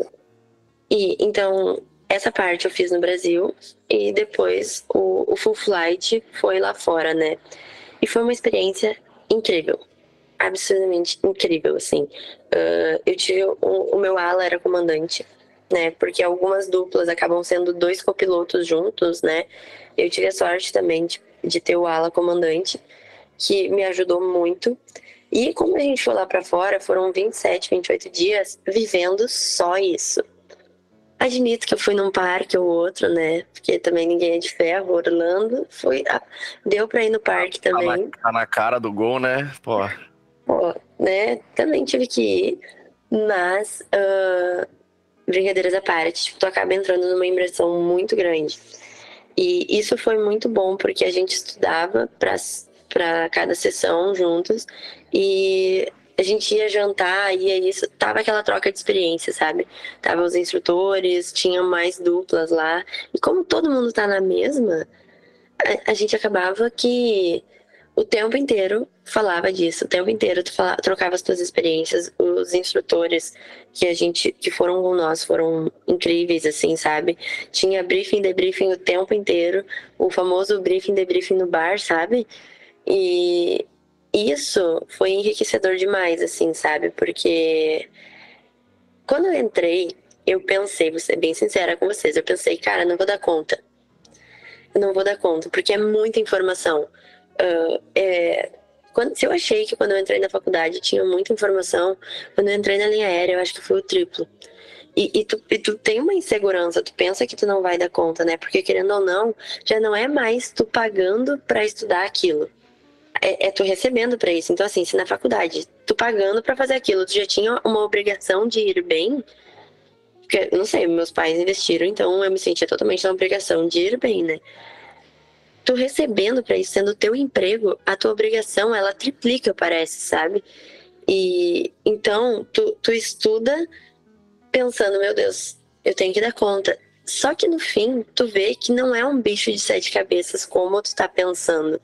e então, essa parte eu fiz no Brasil e depois o, o full flight foi lá fora, né? E foi uma experiência incrível. Absurdamente incrível, assim. Uh, eu tive. O, o meu ala era comandante, né? Porque algumas duplas acabam sendo dois copilotos juntos, né? Eu tive a sorte também de, de ter o ala comandante, que me ajudou muito. E como a gente foi lá para fora, foram 27, 28 dias vivendo só isso. Admito que eu fui num parque ou outro, né? Porque também ninguém é de ferro. Orlando foi. Ah, deu pra ir no parque tá também. Tá na, na cara do gol, né? Pô. Pô, né? Também tive que ir. Mas, uh, brincadeiras à parte, tipo, tu acaba entrando numa imersão muito grande. E isso foi muito bom, porque a gente estudava para cada sessão juntos. E a gente ia jantar, ia isso, tava aquela troca de experiência, sabe? Tava os instrutores, tinha mais duplas lá. E como todo mundo tá na mesma, a, a gente acabava que o tempo inteiro falava disso, o tempo inteiro tu falava, trocava as tuas experiências, os instrutores que a gente que foram com nós foram incríveis assim, sabe? Tinha briefing, debriefing o tempo inteiro, o famoso briefing, debriefing no bar, sabe? E isso foi enriquecedor demais, assim, sabe? Porque quando eu entrei, eu pensei, vou ser bem sincera com vocês, eu pensei, cara, não vou dar conta. Não vou dar conta, porque é muita informação. Uh, é, quando, se eu achei que quando eu entrei na faculdade tinha muita informação, quando eu entrei na linha aérea, eu acho que foi o triplo. E, e, tu, e tu tem uma insegurança, tu pensa que tu não vai dar conta, né? Porque querendo ou não, já não é mais tu pagando para estudar aquilo é, é tu recebendo para isso. Então, assim, se na faculdade tu pagando para fazer aquilo, tu já tinha uma obrigação de ir bem, porque, não sei, meus pais investiram, então eu me sentia totalmente na obrigação de ir bem, né? Tu recebendo para isso, sendo teu emprego, a tua obrigação, ela triplica, parece, sabe? E então, tu, tu estuda pensando, meu Deus, eu tenho que dar conta. Só que no fim, tu vê que não é um bicho de sete cabeças como tu tá pensando.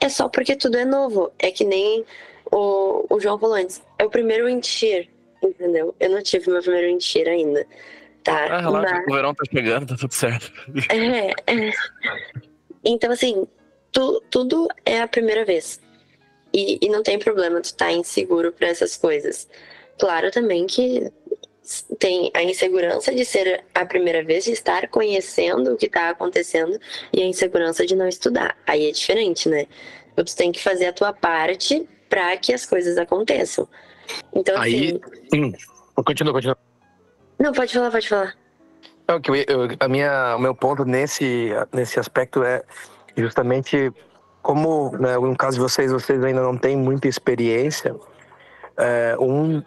É só porque tudo é novo. É que nem o, o João falou antes. É o primeiro encher, entendeu? Eu não tive meu primeiro encher ainda. Tá? Ah, relaxa, Mas... o verão tá chegando, tá tudo certo. (laughs) É, é. Então, assim, tu, tudo é a primeira vez. E, e não tem problema tu estar tá inseguro para essas coisas. Claro também que tem a insegurança de ser a primeira vez, de estar conhecendo o que está acontecendo e a insegurança de não estudar. Aí é diferente, né? Tu tem que fazer a tua parte para que as coisas aconteçam. Então, Aí, assim. Hum, continua, continua. Não, pode falar, pode falar. Que eu, eu, a minha, o meu ponto nesse, nesse aspecto é justamente como, né, no caso de vocês, vocês ainda não têm muita experiência. É, um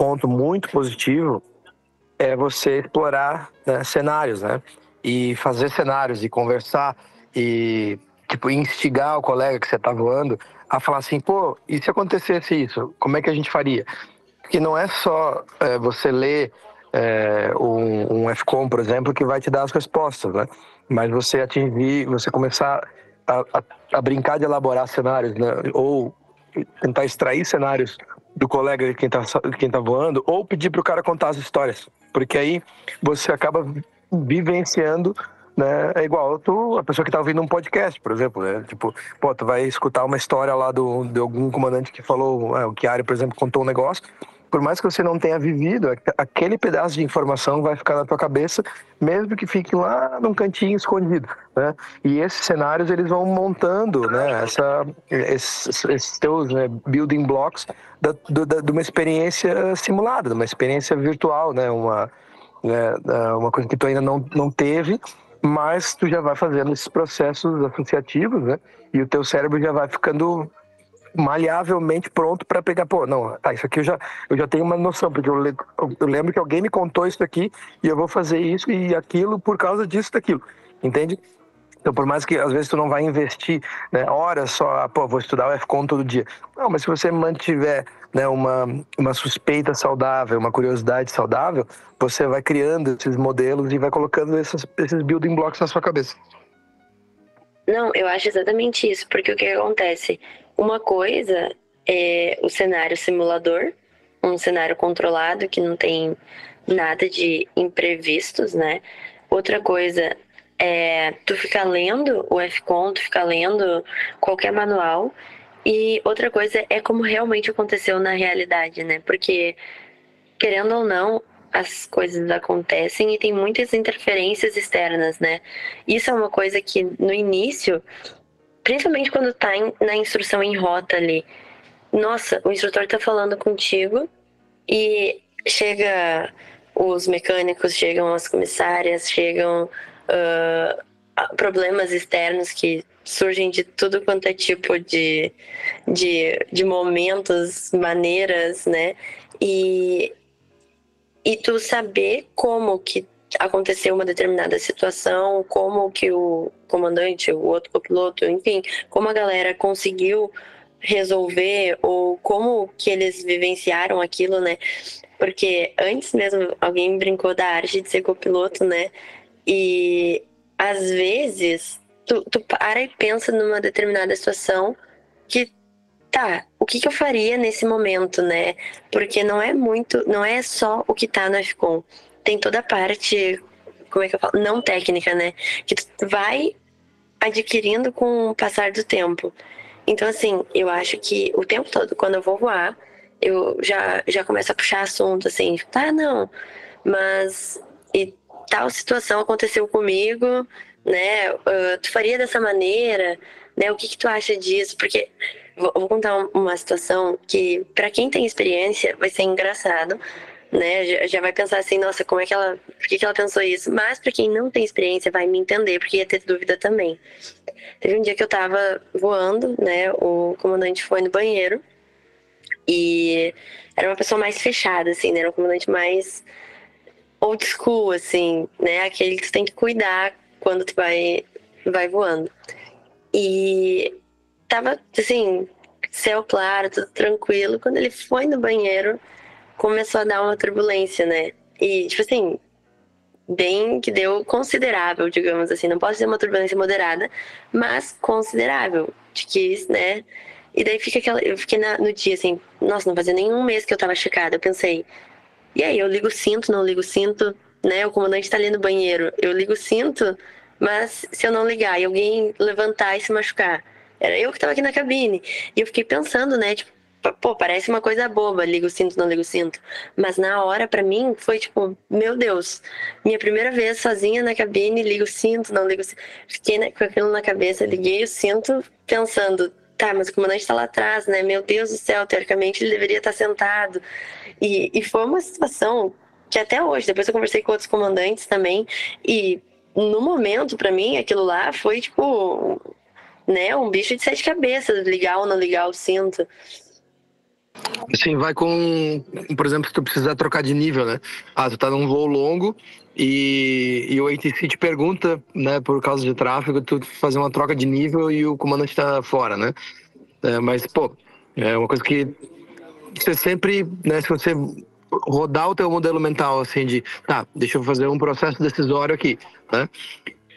ponto muito positivo é você explorar né, cenários, né? E fazer cenários e conversar e tipo instigar o colega que você está voando a falar assim, pô, e se acontecesse isso, como é que a gente faria? Porque não é só é, você ler é, um, um FCOM, por exemplo, que vai te dar as respostas, né? Mas você atingir, você começar a, a, a brincar de elaborar cenários, né? Ou tentar extrair cenários do colega quem tá, quem tá voando, ou pedir para o cara contar as histórias. Porque aí você acaba vivenciando, né? É igual tu, a pessoa que tá ouvindo um podcast, por exemplo, né? Tipo, pô, tu vai escutar uma história lá do, de algum comandante que falou, é, o Chiari, por exemplo, contou um negócio, por mais que você não tenha vivido, aquele pedaço de informação vai ficar na tua cabeça, mesmo que fique lá num cantinho escondido, né? E esses cenários eles vão montando, né? Essa, esses, esses teus né, building blocks da, da, de uma experiência simulada, de uma experiência virtual, né? Uma, né, uma coisa que tu ainda não, não teve, mas tu já vai fazendo esses processos associativos, né? E o teu cérebro já vai ficando maleavelmente pronto para pegar, pô, não, tá, isso aqui eu já, eu já tenho uma noção, porque eu, eu, lembro que alguém me contou isso aqui e eu vou fazer isso e aquilo por causa disso, daquilo, entende? Então, por mais que às vezes tu não vai investir né, horas só, pô, vou estudar o FCON todo dia. Não, mas se você mantiver né, uma, uma suspeita saudável, uma curiosidade saudável, você vai criando esses modelos e vai colocando esses, esses building blocks na sua cabeça. Não, eu acho exatamente isso, porque o que acontece? Uma coisa é o cenário simulador, um cenário controlado que não tem nada de imprevistos, né? Outra coisa é tu ficar lendo o FCON, tu ficar lendo qualquer manual. E outra coisa é como realmente aconteceu na realidade, né? Porque, querendo ou não, as coisas acontecem e tem muitas interferências externas, né? Isso é uma coisa que no início principalmente quando tá em, na instrução em rota ali. Nossa, o instrutor tá falando contigo e chega os mecânicos, chegam as comissárias, chegam uh, problemas externos que surgem de tudo quanto é tipo de, de, de momentos, maneiras, né? E, e tu saber como que aconteceu uma determinada situação, como que o comandante, o outro copiloto, enfim, como a galera conseguiu resolver ou como que eles vivenciaram aquilo, né? Porque antes mesmo alguém brincou da arte de ser copiloto, né? E às vezes tu, tu para e pensa numa determinada situação que tá, o que, que eu faria nesse momento, né? Porque não é muito, não é só o que tá no FCOM. Tem toda a parte, como é que eu falo? Não técnica, né? Que tu vai adquirindo com o passar do tempo. Então, assim, eu acho que o tempo todo, quando eu vou voar, eu já, já começo a puxar assunto, assim, tá, não, mas e tal situação aconteceu comigo, né? Uh, tu faria dessa maneira, né? O que, que tu acha disso? Porque vou, vou contar uma situação que, para quem tem experiência, vai ser engraçado, né? Já, vai pensar assim, nossa, como é que ela, por que, que ela pensou isso? Mas para quem não tem experiência, vai me entender, porque ia ter dúvida também. Teve um dia que eu tava voando, né? O comandante foi no banheiro e era uma pessoa mais fechada, assim, né? Era um comandante mais old school, assim, né? Aquele que tu tem que cuidar quando tu vai, vai voando. E tava, assim, céu claro, tudo tranquilo. Quando ele foi no banheiro, começou a dar uma turbulência, né? E, tipo assim, bem que deu considerável, digamos assim. Não posso dizer uma turbulência moderada, mas considerável. De que, né? E daí fica aquela. Eu fiquei na, no dia assim, nossa, não fazia nenhum mês que eu tava checada. Eu pensei, e aí, eu ligo o cinto, não ligo o cinto, né? O comandante tá ali no banheiro. Eu ligo o cinto, mas se eu não ligar e alguém levantar e se machucar, era eu que tava aqui na cabine. E eu fiquei pensando, né? Tipo, pô, parece uma coisa boba, ligo o cinto, não ligo o cinto. Mas na hora, para mim, foi tipo, meu Deus, minha primeira vez sozinha na cabine, ligo o cinto, não ligo o cinto. Fiquei com aquilo na cabeça, liguei o cinto, pensando, tá, mas o comandante tá lá atrás, né? Meu Deus do céu, teoricamente ele deveria estar tá sentado. E, e foi uma situação que até hoje, depois eu conversei com outros comandantes também, e no momento, para mim, aquilo lá foi tipo, né, um bicho de sete cabeças, ligar ou não ligar o cinto. Sim, vai com, por exemplo, se tu precisar trocar de nível, né? Ah, tu tá num voo longo e, e o ATC te pergunta, né, por causa de tráfego, tu fazer uma troca de nível e o comandante tá fora, né? É, mas, pô, é uma coisa que você sempre, né, se você rodar o teu modelo mental, assim, de, tá, deixa eu fazer um processo decisório aqui, né?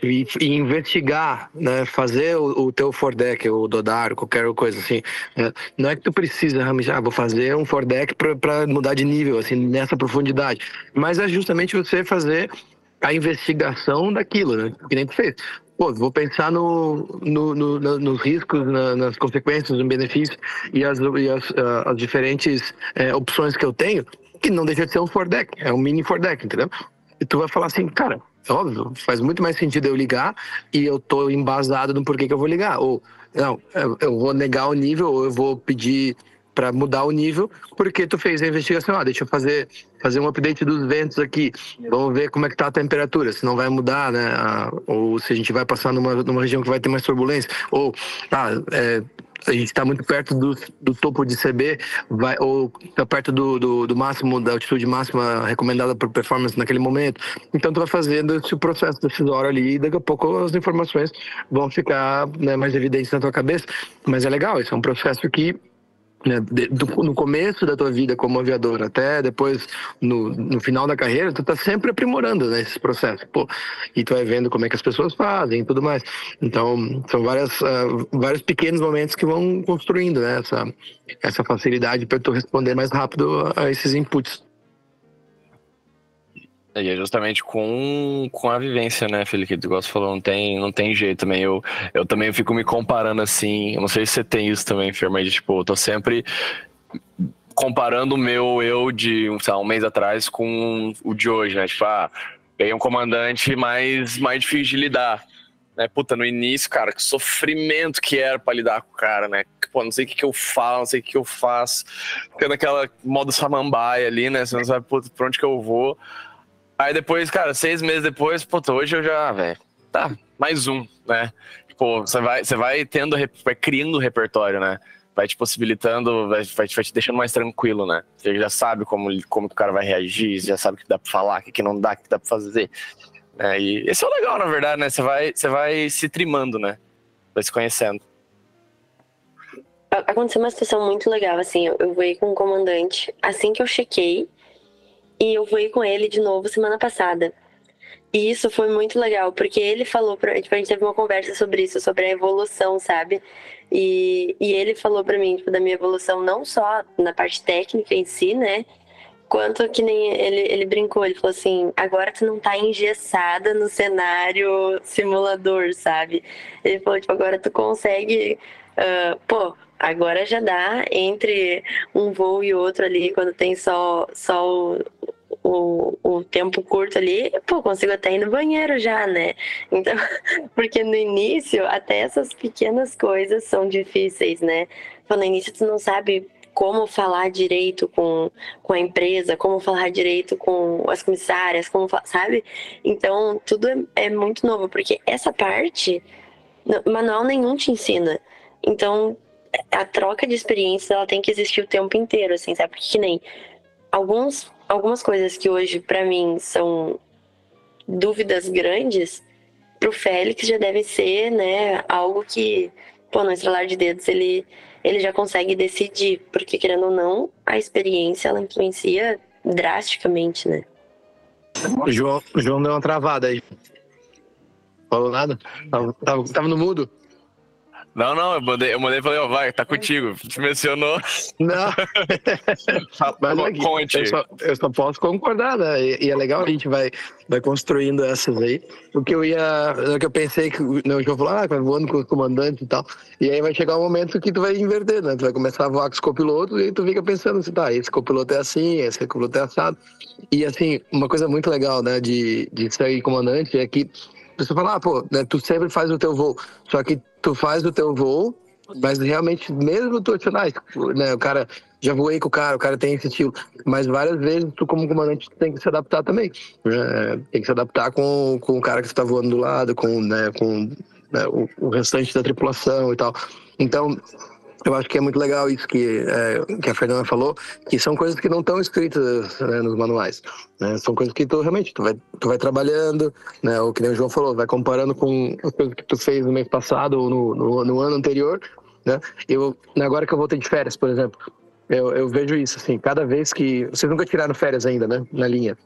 E, e, investigar, né, fazer o, o teu Fordec, o Dodar, qualquer coisa assim. Né? Não é que tu precisa realmente, ah, vou fazer um Fordec para mudar de nível, assim, nessa profundidade. Mas é justamente você fazer a investigação daquilo, né? Que nem tu fez. Pô, vou pensar no, no, no, no nos riscos, na, nas consequências, no benefício e as, e as, uh, as diferentes uh, opções que eu tenho, que não deixa de ser um Fordec, é um mini Fordec, entendeu? E tu vai falar assim, cara, óbvio, faz muito mais sentido eu ligar e eu tô embasado no porquê que eu vou ligar. Ou, não, eu vou negar o nível, ou eu vou pedir para mudar o nível, porque tu fez a investigação. Ah, deixa eu fazer, fazer um update dos ventos aqui. Vamos ver como é que tá a temperatura, se não vai mudar, né? Ah, ou se a gente vai passar numa, numa região que vai ter mais turbulência. Ou, ah, é, a gente está muito perto do, do topo de CB, vai, ou está perto do, do, do, máximo, da altitude máxima recomendada por performance naquele momento. Então, tu vai fazendo esse processo decisório ali e daqui a pouco as informações vão ficar né, mais evidentes na tua cabeça. Mas é legal, isso é um processo que né, do, no começo da tua vida como aviador até depois no, no final da carreira, tu tá sempre aprimorando né, esses processos, pô, e tu vai vendo como é que as pessoas fazem e tudo mais. Então, são várias, uh, vários pequenos momentos que vão construindo né, essa, essa facilidade para tu responder mais rápido a esses inputs. E é justamente com, com a vivência, né, Felipe? Que você falou, não tem, não tem jeito também. Eu, eu também fico me comparando assim. Eu não sei se você tem isso também, Fer, mas tipo, eu tô sempre comparando o meu eu de lá, um mês atrás com o de hoje, né? Tipo, ah, peguei um comandante mais, mais difícil de lidar. Né? Puta, no início, cara, que sofrimento que era para lidar com o cara, né? Pô, não sei o que, que eu falo, não sei o que, que eu faço. Ficando aquela modo samambaia ali, né? Você não sabe pra onde que eu vou. Aí depois, cara, seis meses depois, puta, hoje eu já, velho, tá, mais um, né? Tipo, você vai, você vai tendo, vai criando repertório, né? Vai te possibilitando, vai, vai, vai, te deixando mais tranquilo, né? Você já sabe como, como o cara vai reagir, já sabe o que dá pra falar, o que, que não dá, o que dá pra fazer. É, e esse é o legal, na verdade, né? Você vai, você vai se trimando, né? Vai se conhecendo. aconteceu uma situação muito legal, assim, eu, eu voei com o comandante assim que eu chequei e eu voei com ele de novo semana passada. E isso foi muito legal, porque ele falou pra tipo, a gente teve uma conversa sobre isso, sobre a evolução, sabe? E, e ele falou para mim, tipo, da minha evolução, não só na parte técnica em si, né? Quanto que nem ele, ele brincou, ele falou assim, agora tu não tá engessada no cenário simulador, sabe? Ele falou, tipo, agora tu consegue, uh, pô, agora já dá entre um voo e outro ali, quando tem só, só o, o, o tempo curto ali, pô, consigo até ir no banheiro já, né? Então, (laughs) porque no início, até essas pequenas coisas são difíceis, né? Então, no início tu não sabe como falar direito com, com a empresa, como falar direito com as comissárias, como sabe? Então, tudo é, é muito novo, porque essa parte, manual nenhum te ensina. Então, a troca de experiências, ela tem que existir o tempo inteiro, assim, sabe? Porque que nem alguns algumas coisas que hoje para mim são dúvidas grandes, pro Félix já deve ser, né, algo que, pô, no estralar de dedos ele ele já consegue decidir, porque querendo ou não, a experiência ela influencia drasticamente, né? O João, João deu uma travada aí. Falou nada? Tava, tava, tava no mudo? Não, não, eu mandei, eu mandei e falei, ó, oh, vai, tá contigo. Te mencionou. Não. (laughs) Mas aqui, Conte. Eu só, eu só posso concordar, né? E, e, é legal a gente vai, vai construindo essas aí. O que eu ia. O que eu pensei que né, o João falou, ah, vai voando com os comandantes e tal. E aí vai chegar um momento que tu vai inverter, né? Tu vai começar a voar com os copilotos e tu fica pensando assim, tá, esse copiloto é assim, esse copiloto é assado. E assim, uma coisa muito legal, né, de, de ser comandante é que você fala, ah, pô, né, tu sempre faz o teu voo. Só que tu faz o teu voo, mas realmente, mesmo tu achando, ah, né, o cara, já voei com o cara, o cara tem esse estilo. Mas várias vezes tu, como comandante, tem que se adaptar também. Né? Tem que se adaptar com, com o cara que está voando do lado, com, né, com né, o, o restante da tripulação e tal. Então, eu acho que é muito legal isso que, é, que a Fernanda falou, que são coisas que não estão escritas né, nos manuais. Né? São coisas que tu realmente tu vai, tu vai trabalhando, né? o que nem o João falou, vai comparando com as coisas que tu fez no mês passado ou no, no, no ano anterior. Né? Eu, agora que eu voltei de férias, por exemplo, eu, eu vejo isso, assim, cada vez que. Vocês nunca tiraram férias ainda, né? Na linha.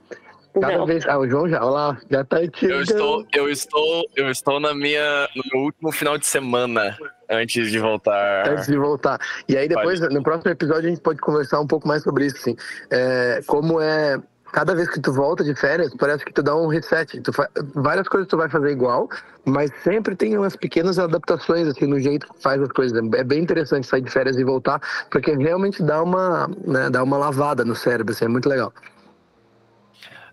Cada não. vez. Ah, o João já, olha lá, já tá Eu estou, eu estou, eu estou na minha, no meu último final de semana antes de voltar. Antes de voltar. E aí depois, pode. no próximo episódio, a gente pode conversar um pouco mais sobre isso, assim. É, como é. Cada vez que tu volta de férias, parece que tu dá um reset. Tu fa... Várias coisas tu vai fazer igual, mas sempre tem umas pequenas adaptações, assim, no jeito que faz as coisas. É bem interessante sair de férias e voltar, porque realmente dá uma, né, dá uma lavada no cérebro, assim, é muito legal.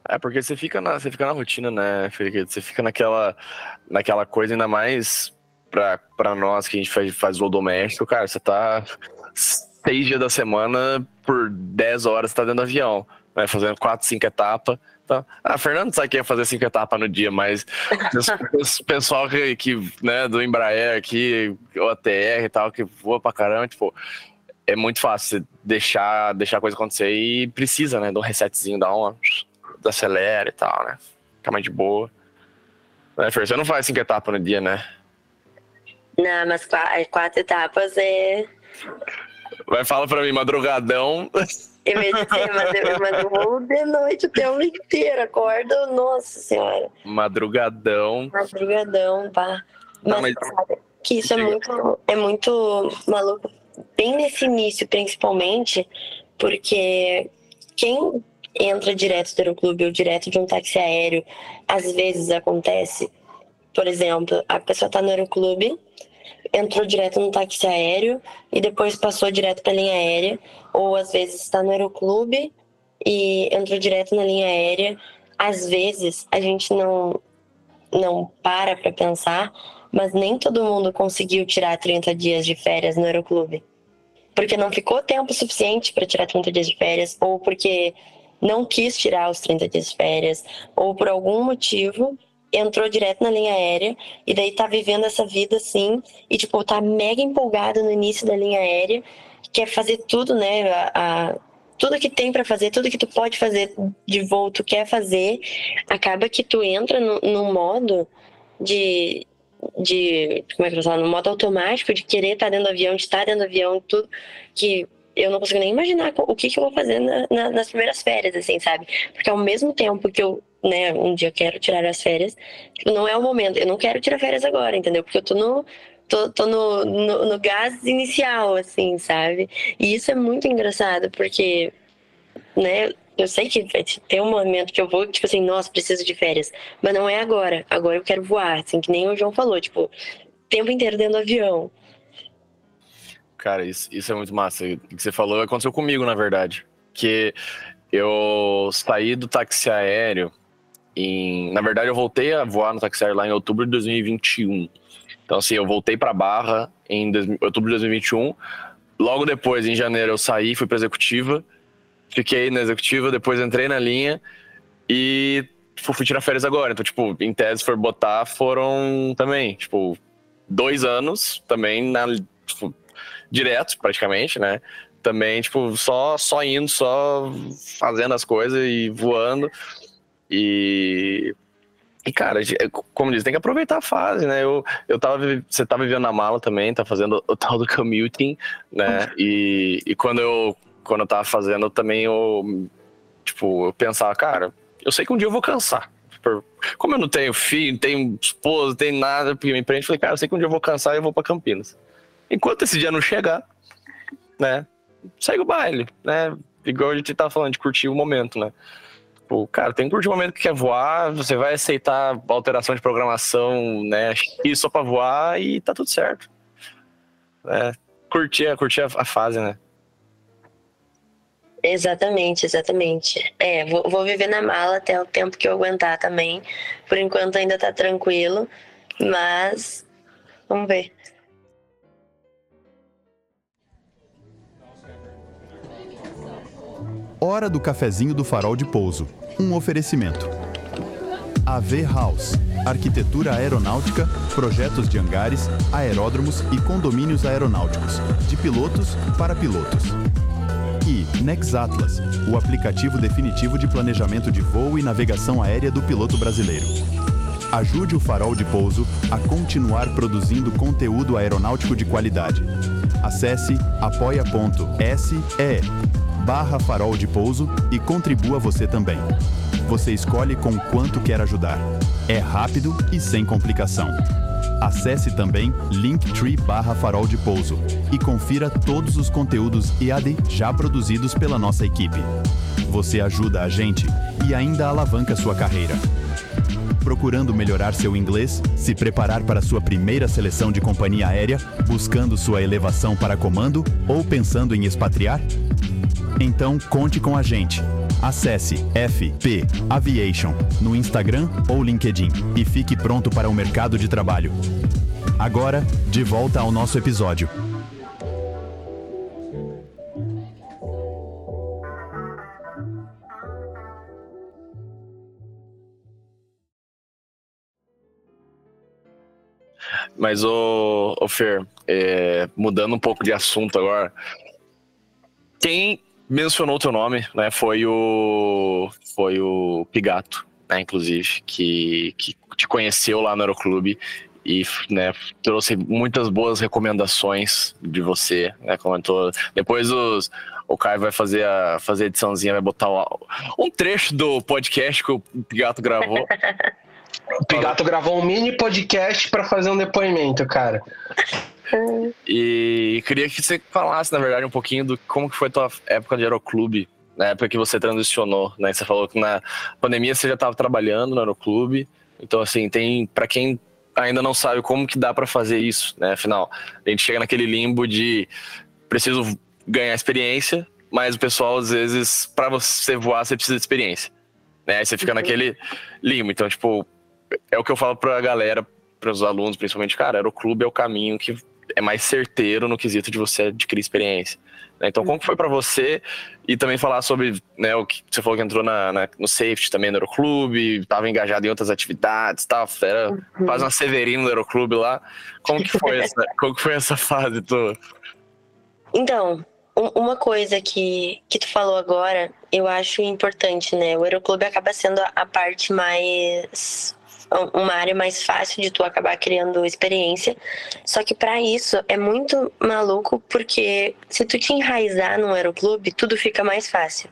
É, porque você fica na, você fica na rotina, né, Felipe? Você fica naquela, naquela coisa ainda mais pra, pra nós que a gente faz, faz o doméstico, cara, você tá seis dias da semana por dez horas você tá dentro do avião, né, fazendo quatro, cinco etapas. Então, ah, Fernando sabe que ia fazer cinco etapas no dia, mas (laughs) o pessoal que, que, né, do Embraer aqui, o ATR e tal, que voa pra caramba, tipo, é muito fácil deixar, deixar a coisa acontecer e precisa, né, de um resetzinho, dar uma acelera e tal, né? Fica mais de boa. Né, Fer? Você não faz cinco etapas no dia, né? Não, mas quatro, quatro etapas é. Vai, fala pra mim, madrugadão. (laughs) Eu dizer, mas eu, vou de noite o tempo inteiro, acordo, nossa senhora. Madrugadão. Madrugadão, pá. Mas, mas... sabe que isso é muito, é muito maluco, bem nesse início, principalmente, porque quem entra direto do aeroclube ou direto de um táxi aéreo. Às vezes acontece, por exemplo, a pessoa está no aeroclube, entrou direto no táxi aéreo e depois passou direto para linha aérea, ou às vezes está no aeroclube e entrou direto na linha aérea. Às vezes a gente não não para para pensar, mas nem todo mundo conseguiu tirar 30 dias de férias no aeroclube. Porque não ficou tempo suficiente para tirar 30 dias de férias, ou porque não quis tirar os 30 dias de férias, ou por algum motivo entrou direto na linha aérea e daí tá vivendo essa vida assim, e tipo, tá mega empolgado no início da linha aérea, quer fazer tudo, né? A, a tudo que tem para fazer, tudo que tu pode fazer de voo, tu quer fazer, acaba que tu entra no, no modo de, de como é que eu falo, no modo automático de querer estar dentro do avião, de estar dentro do avião, tudo que eu não consigo nem imaginar o que, que eu vou fazer na, na, nas primeiras férias, assim, sabe? Porque ao mesmo tempo que eu, né, um dia quero tirar as férias, não é o momento, eu não quero tirar férias agora, entendeu? Porque eu tô no, tô, tô no, no, no gás inicial, assim, sabe? E isso é muito engraçado, porque, né, eu sei que ter um momento que eu vou, tipo assim, nossa, preciso de férias. Mas não é agora. Agora eu quero voar, assim, que nem o João falou, tipo, tempo inteiro dentro do avião. Cara, isso, isso é muito massa. O que você falou aconteceu comigo, na verdade. Que eu saí do táxi aéreo em. Na verdade, eu voltei a voar no táxi aéreo lá em outubro de 2021. Então, assim, eu voltei para Barra em outubro de 2021. Logo depois, em janeiro, eu saí, fui para executiva fiquei na executiva, depois entrei na linha e fui tirar férias agora. Então, tipo, em tese, for botar, foram também, tipo, dois anos também na, tipo, direto, praticamente, né? Também, tipo, só, só indo, só fazendo as coisas e voando. E. E, cara, como diz, tem que aproveitar a fase, né? Eu, eu tava, você tava vivendo na mala também, tá fazendo o (laughs) tal do commuting, né? E, e quando eu quando eu tava fazendo, também eu, tipo, eu pensava, cara, eu sei que um dia eu vou cansar. Como eu não tenho filho, não tenho esposa, não tenho nada porque me prende, falei, cara, eu sei que um dia eu vou cansar e eu vou para Campinas. Enquanto esse dia não chegar, né, segue o baile, né? Igual a gente tava falando, de curtir o momento, né? Tipo, cara, tem que curtir o momento que quer voar, você vai aceitar alteração de programação, né? E só pra voar e tá tudo certo. É, curtir, curtir a, a fase, né? Exatamente, exatamente. É, vou, vou viver na mala até o tempo que eu aguentar também. Por enquanto ainda tá tranquilo, mas vamos ver. Hora do cafezinho do farol de pouso. Um oferecimento. AV House. Arquitetura aeronáutica, projetos de hangares, aeródromos e condomínios aeronáuticos. De pilotos para pilotos e Nexatlas, o aplicativo definitivo de planejamento de voo e navegação aérea do piloto brasileiro. Ajude o Farol de Pouso a continuar produzindo conteúdo aeronáutico de qualidade. Acesse apoia.se barra farol de pouso e contribua você também. Você escolhe com quanto quer ajudar. É rápido e sem complicação. Acesse também linktree barra farol de pouso e confira todos os conteúdos EAD já produzidos pela nossa equipe. Você ajuda a gente e ainda alavanca sua carreira. Procurando melhorar seu inglês, se preparar para sua primeira seleção de companhia aérea, buscando sua elevação para comando ou pensando em expatriar? Então conte com a gente. Acesse FP Aviation no Instagram ou LinkedIn e fique pronto para o mercado de trabalho. Agora, de volta ao nosso episódio. Mas, o, o Fer, é, mudando um pouco de assunto agora, quem mencionou teu nome, né? Foi o foi o Pigato, né, inclusive, que, que te conheceu lá no Aeroclube e né, trouxe muitas boas recomendações de você, né? Comentou. Depois os, o Caio vai fazer a, fazer a ediçãozinha, vai botar um trecho do podcast que o Pigato gravou. (laughs) o Pigato gravou um mini podcast para fazer um depoimento, cara. E queria que você falasse, na verdade, um pouquinho do como que foi a tua época de aeroclube, na época que você transicionou, né? Você falou que na pandemia você já estava trabalhando no aeroclube. Então, assim, tem para quem ainda não sabe como que dá para fazer isso, né? Afinal, a gente chega naquele limbo de preciso ganhar experiência, mas o pessoal às vezes para você voar você precisa de experiência, né? Aí você fica uhum. naquele limbo. Então, tipo, é o que eu falo para a galera, para os alunos, principalmente, cara, aeroclube é o caminho que é mais certeiro no quesito de você adquirir experiência. Né? Então, como foi para você? E também falar sobre né, o que você falou que entrou na, na no safety também no Aeroclube, estava engajado em outras atividades, tal, era uhum. quase uma Severino no Aeroclube lá. Como que foi essa, (laughs) como que foi essa fase toda? Então, uma coisa que, que tu falou agora, eu acho importante, né? O Aeroclube acaba sendo a parte mais uma área mais fácil de tu acabar criando experiência. Só que para isso é muito maluco porque se tu te enraizar no aeroclube, tudo fica mais fácil.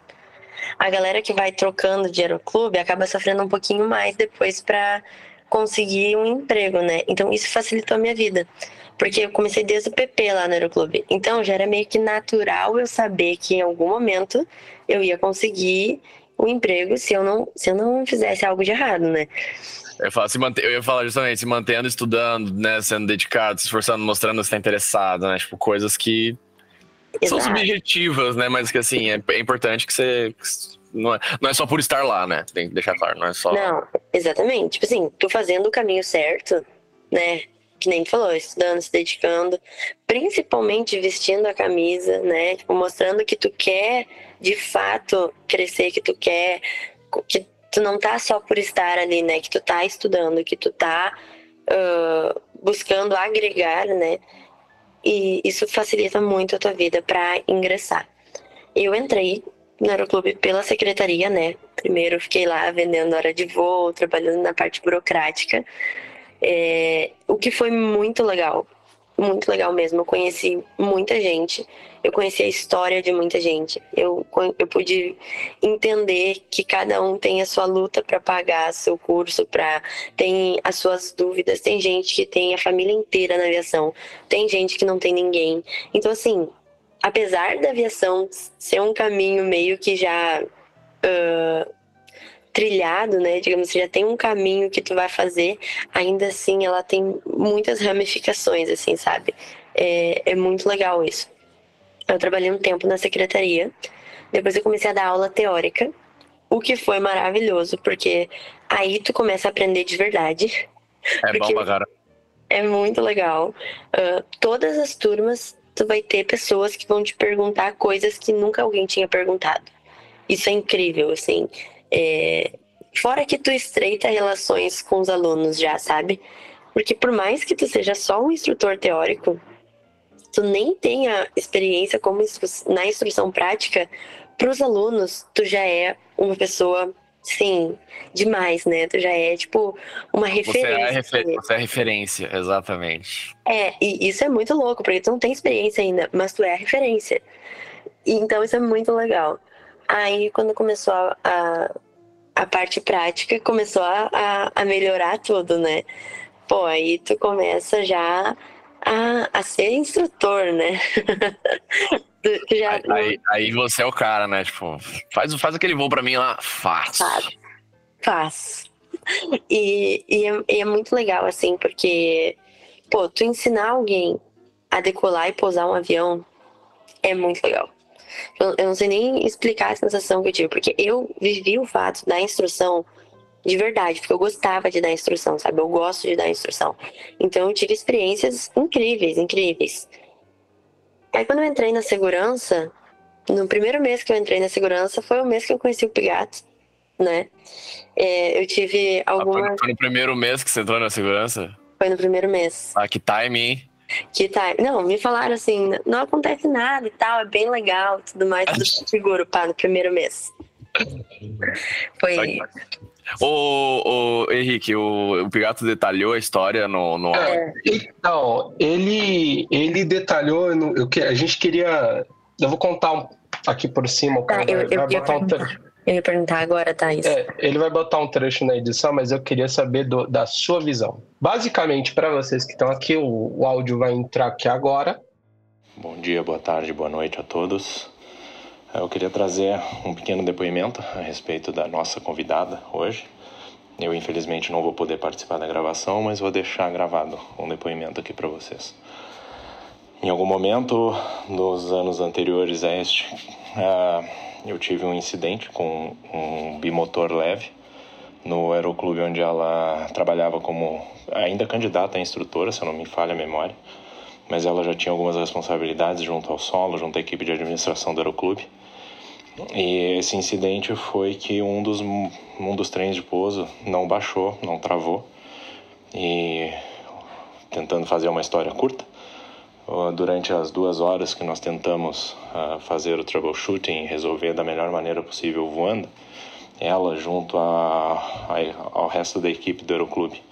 A galera que vai trocando de aeroclube acaba sofrendo um pouquinho mais depois para conseguir um emprego, né? Então isso facilitou a minha vida. Porque eu comecei desde o PP lá no Aeroclube. Então já era meio que natural eu saber que em algum momento eu ia conseguir o um emprego se eu não, se eu não fizesse algo de errado, né? Eu, falo, se manter, eu ia falar justamente, se mantendo, estudando, né, sendo dedicado, se esforçando, mostrando que está interessado, né? Tipo, coisas que Exato. são subjetivas, né? Mas que assim, é, é importante que você. Não é, não é só por estar lá, né? Tem que deixar claro, não é só. Não, exatamente. Tipo assim, tu fazendo o caminho certo, né? Que nem tu falou, estudando, se dedicando, principalmente vestindo a camisa, né? Tipo, mostrando que tu quer de fato crescer, que tu quer. que tu não tá só por estar ali, né? Que tu tá estudando, que tu tá uh, buscando agregar, né? E isso facilita muito a tua vida para ingressar. Eu entrei no Aeroclube pela secretaria, né? Primeiro fiquei lá vendendo hora de voo, trabalhando na parte burocrática. É, o que foi muito legal, muito legal mesmo. Eu conheci muita gente, eu conheci a história de muita gente. Eu, eu pude entender que cada um tem a sua luta para pagar seu curso, para tem as suas dúvidas. Tem gente que tem a família inteira na aviação, tem gente que não tem ninguém. Então, assim, apesar da aviação ser um caminho meio que já uh, trilhado, né? Digamos, você já tem um caminho que tu vai fazer, ainda assim ela tem muitas ramificações, assim, sabe? É, é muito legal isso. Eu trabalhei um tempo na secretaria, depois eu comecei a dar aula teórica, o que foi maravilhoso, porque aí tu começa a aprender de verdade. É bom pra cara. É muito legal. Uh, todas as turmas tu vai ter pessoas que vão te perguntar coisas que nunca alguém tinha perguntado. Isso é incrível, assim. É... Fora que tu estreita relações com os alunos já, sabe? Porque por mais que tu seja só um instrutor teórico, tu nem tenha experiência como instru... na instrução prática, para os alunos tu já é uma pessoa Sim, demais, né? Tu já é, tipo, uma referência. Você é, refer... você é referência, exatamente. É, e isso é muito louco, porque tu não tem experiência ainda, mas tu é a referência. E, então isso é muito legal. Aí, quando começou a, a, a parte prática, começou a, a, melhorar tudo, né? Pô, aí tu começa já a, a ser instrutor, né? (laughs) Já... Aí, aí, aí, você é o cara, né? Tipo, faz, faz aquele voo pra mim lá. Faz. Faz. faz. E, e, é, e é muito legal, assim, porque, pô, tu ensinar alguém a decolar e pousar um avião é muito legal. Eu, eu não sei nem explicar a sensação que eu tive, porque eu vivi o fato da instrução de verdade, porque eu gostava de dar instrução, sabe? Eu gosto de dar instrução. Então eu tive experiências incríveis, incríveis. Aí quando eu entrei na segurança, no primeiro mês que eu entrei na segurança, foi o mês que eu conheci o Pigato, né? É, eu tive alguma... Foi no primeiro mês que você entrou na segurança? Foi no primeiro mês. Ah, que time, hein? Que time. Não, me falaram assim, não acontece nada e tal, é bem legal tudo mais, tudo seguro, pá, no primeiro mês. Foi... O, o Henrique, o, o Pigato detalhou a história no, no é, Então, ele, ele detalhou. No, eu, a gente queria. Eu vou contar um, aqui por cima. Tá, eu, eu, vai botar um trecho. Eu ia perguntar agora, Thaís. É, ele vai botar um trecho na edição, mas eu queria saber do, da sua visão. Basicamente, para vocês que estão aqui, o, o áudio vai entrar aqui agora. Bom dia, boa tarde, boa noite a todos. Eu queria trazer um pequeno depoimento a respeito da nossa convidada hoje. Eu, infelizmente, não vou poder participar da gravação, mas vou deixar gravado um depoimento aqui para vocês. Em algum momento dos anos anteriores a este, uh, eu tive um incidente com um bimotor leve no aeroclube onde ela trabalhava como ainda candidata a instrutora, se não me falha a memória, mas ela já tinha algumas responsabilidades junto ao solo, junto à equipe de administração do aeroclube. E esse incidente foi que um dos, um dos trens de pouso não baixou, não travou. E tentando fazer uma história curta, durante as duas horas que nós tentamos fazer o troubleshooting e resolver da melhor maneira possível voando, ela junto a, a, ao resto da equipe do Aeroclube.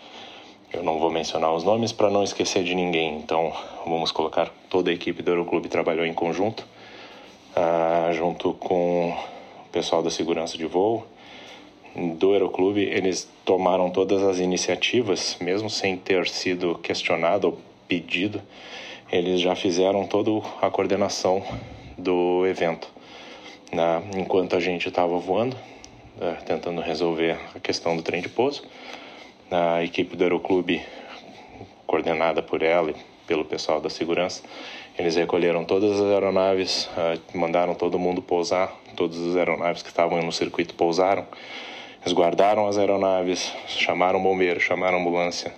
Eu não vou mencionar os nomes para não esquecer de ninguém, então vamos colocar toda a equipe do Aeroclube trabalhou em conjunto, uh, junto com o pessoal da segurança de voo do Aeroclube. Eles tomaram todas as iniciativas, mesmo sem ter sido questionado ou pedido, eles já fizeram toda a coordenação do evento. Né? Enquanto a gente estava voando, é, tentando resolver a questão do trem de pouso. A equipe do Aeroclube, coordenada por ela e pelo pessoal da segurança, eles recolheram todas as aeronaves, é, mandaram todo mundo pousar, todas as aeronaves que estavam no circuito pousaram, resguardaram as aeronaves, chamaram bombeiro, chamaram ambulância,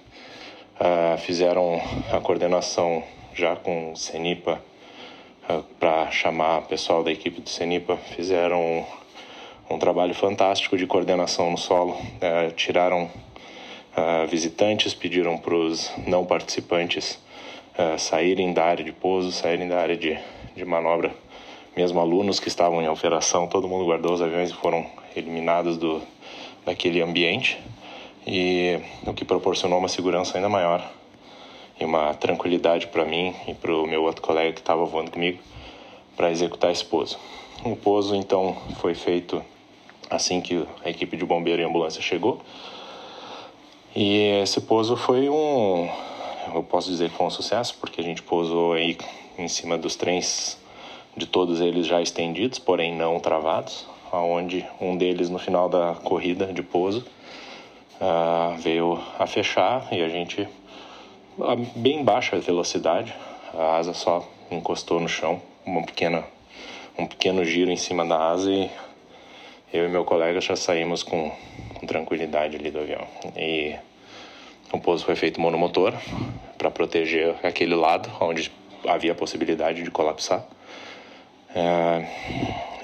é, fizeram a coordenação já com o CENIPA para chamar o pessoal da equipe do CENIPA, fizeram um trabalho fantástico de coordenação no solo. É, tiraram uh, visitantes, pediram para os não participantes uh, saírem da área de pouso, saírem da área de, de manobra. Mesmo alunos que estavam em operação, todo mundo guardou os aviões e foram eliminados do, daquele ambiente. E o que proporcionou uma segurança ainda maior e uma tranquilidade para mim e para o meu outro colega que estava voando comigo para executar esse pouso. O pouso então foi feito assim que a equipe de bombeiro e ambulância chegou. E esse pouso foi um, eu posso dizer que foi um sucesso, porque a gente pousou aí em cima dos trens de todos eles já estendidos, porém não travados, aonde um deles no final da corrida de pouso uh, veio a fechar e a gente a bem baixa velocidade, a asa só encostou no chão, uma pequena um pequeno giro em cima da asa e eu e meu colega já saímos com, com tranquilidade ali do avião. E o pouso foi feito monomotor para proteger aquele lado onde havia a possibilidade de colapsar. É,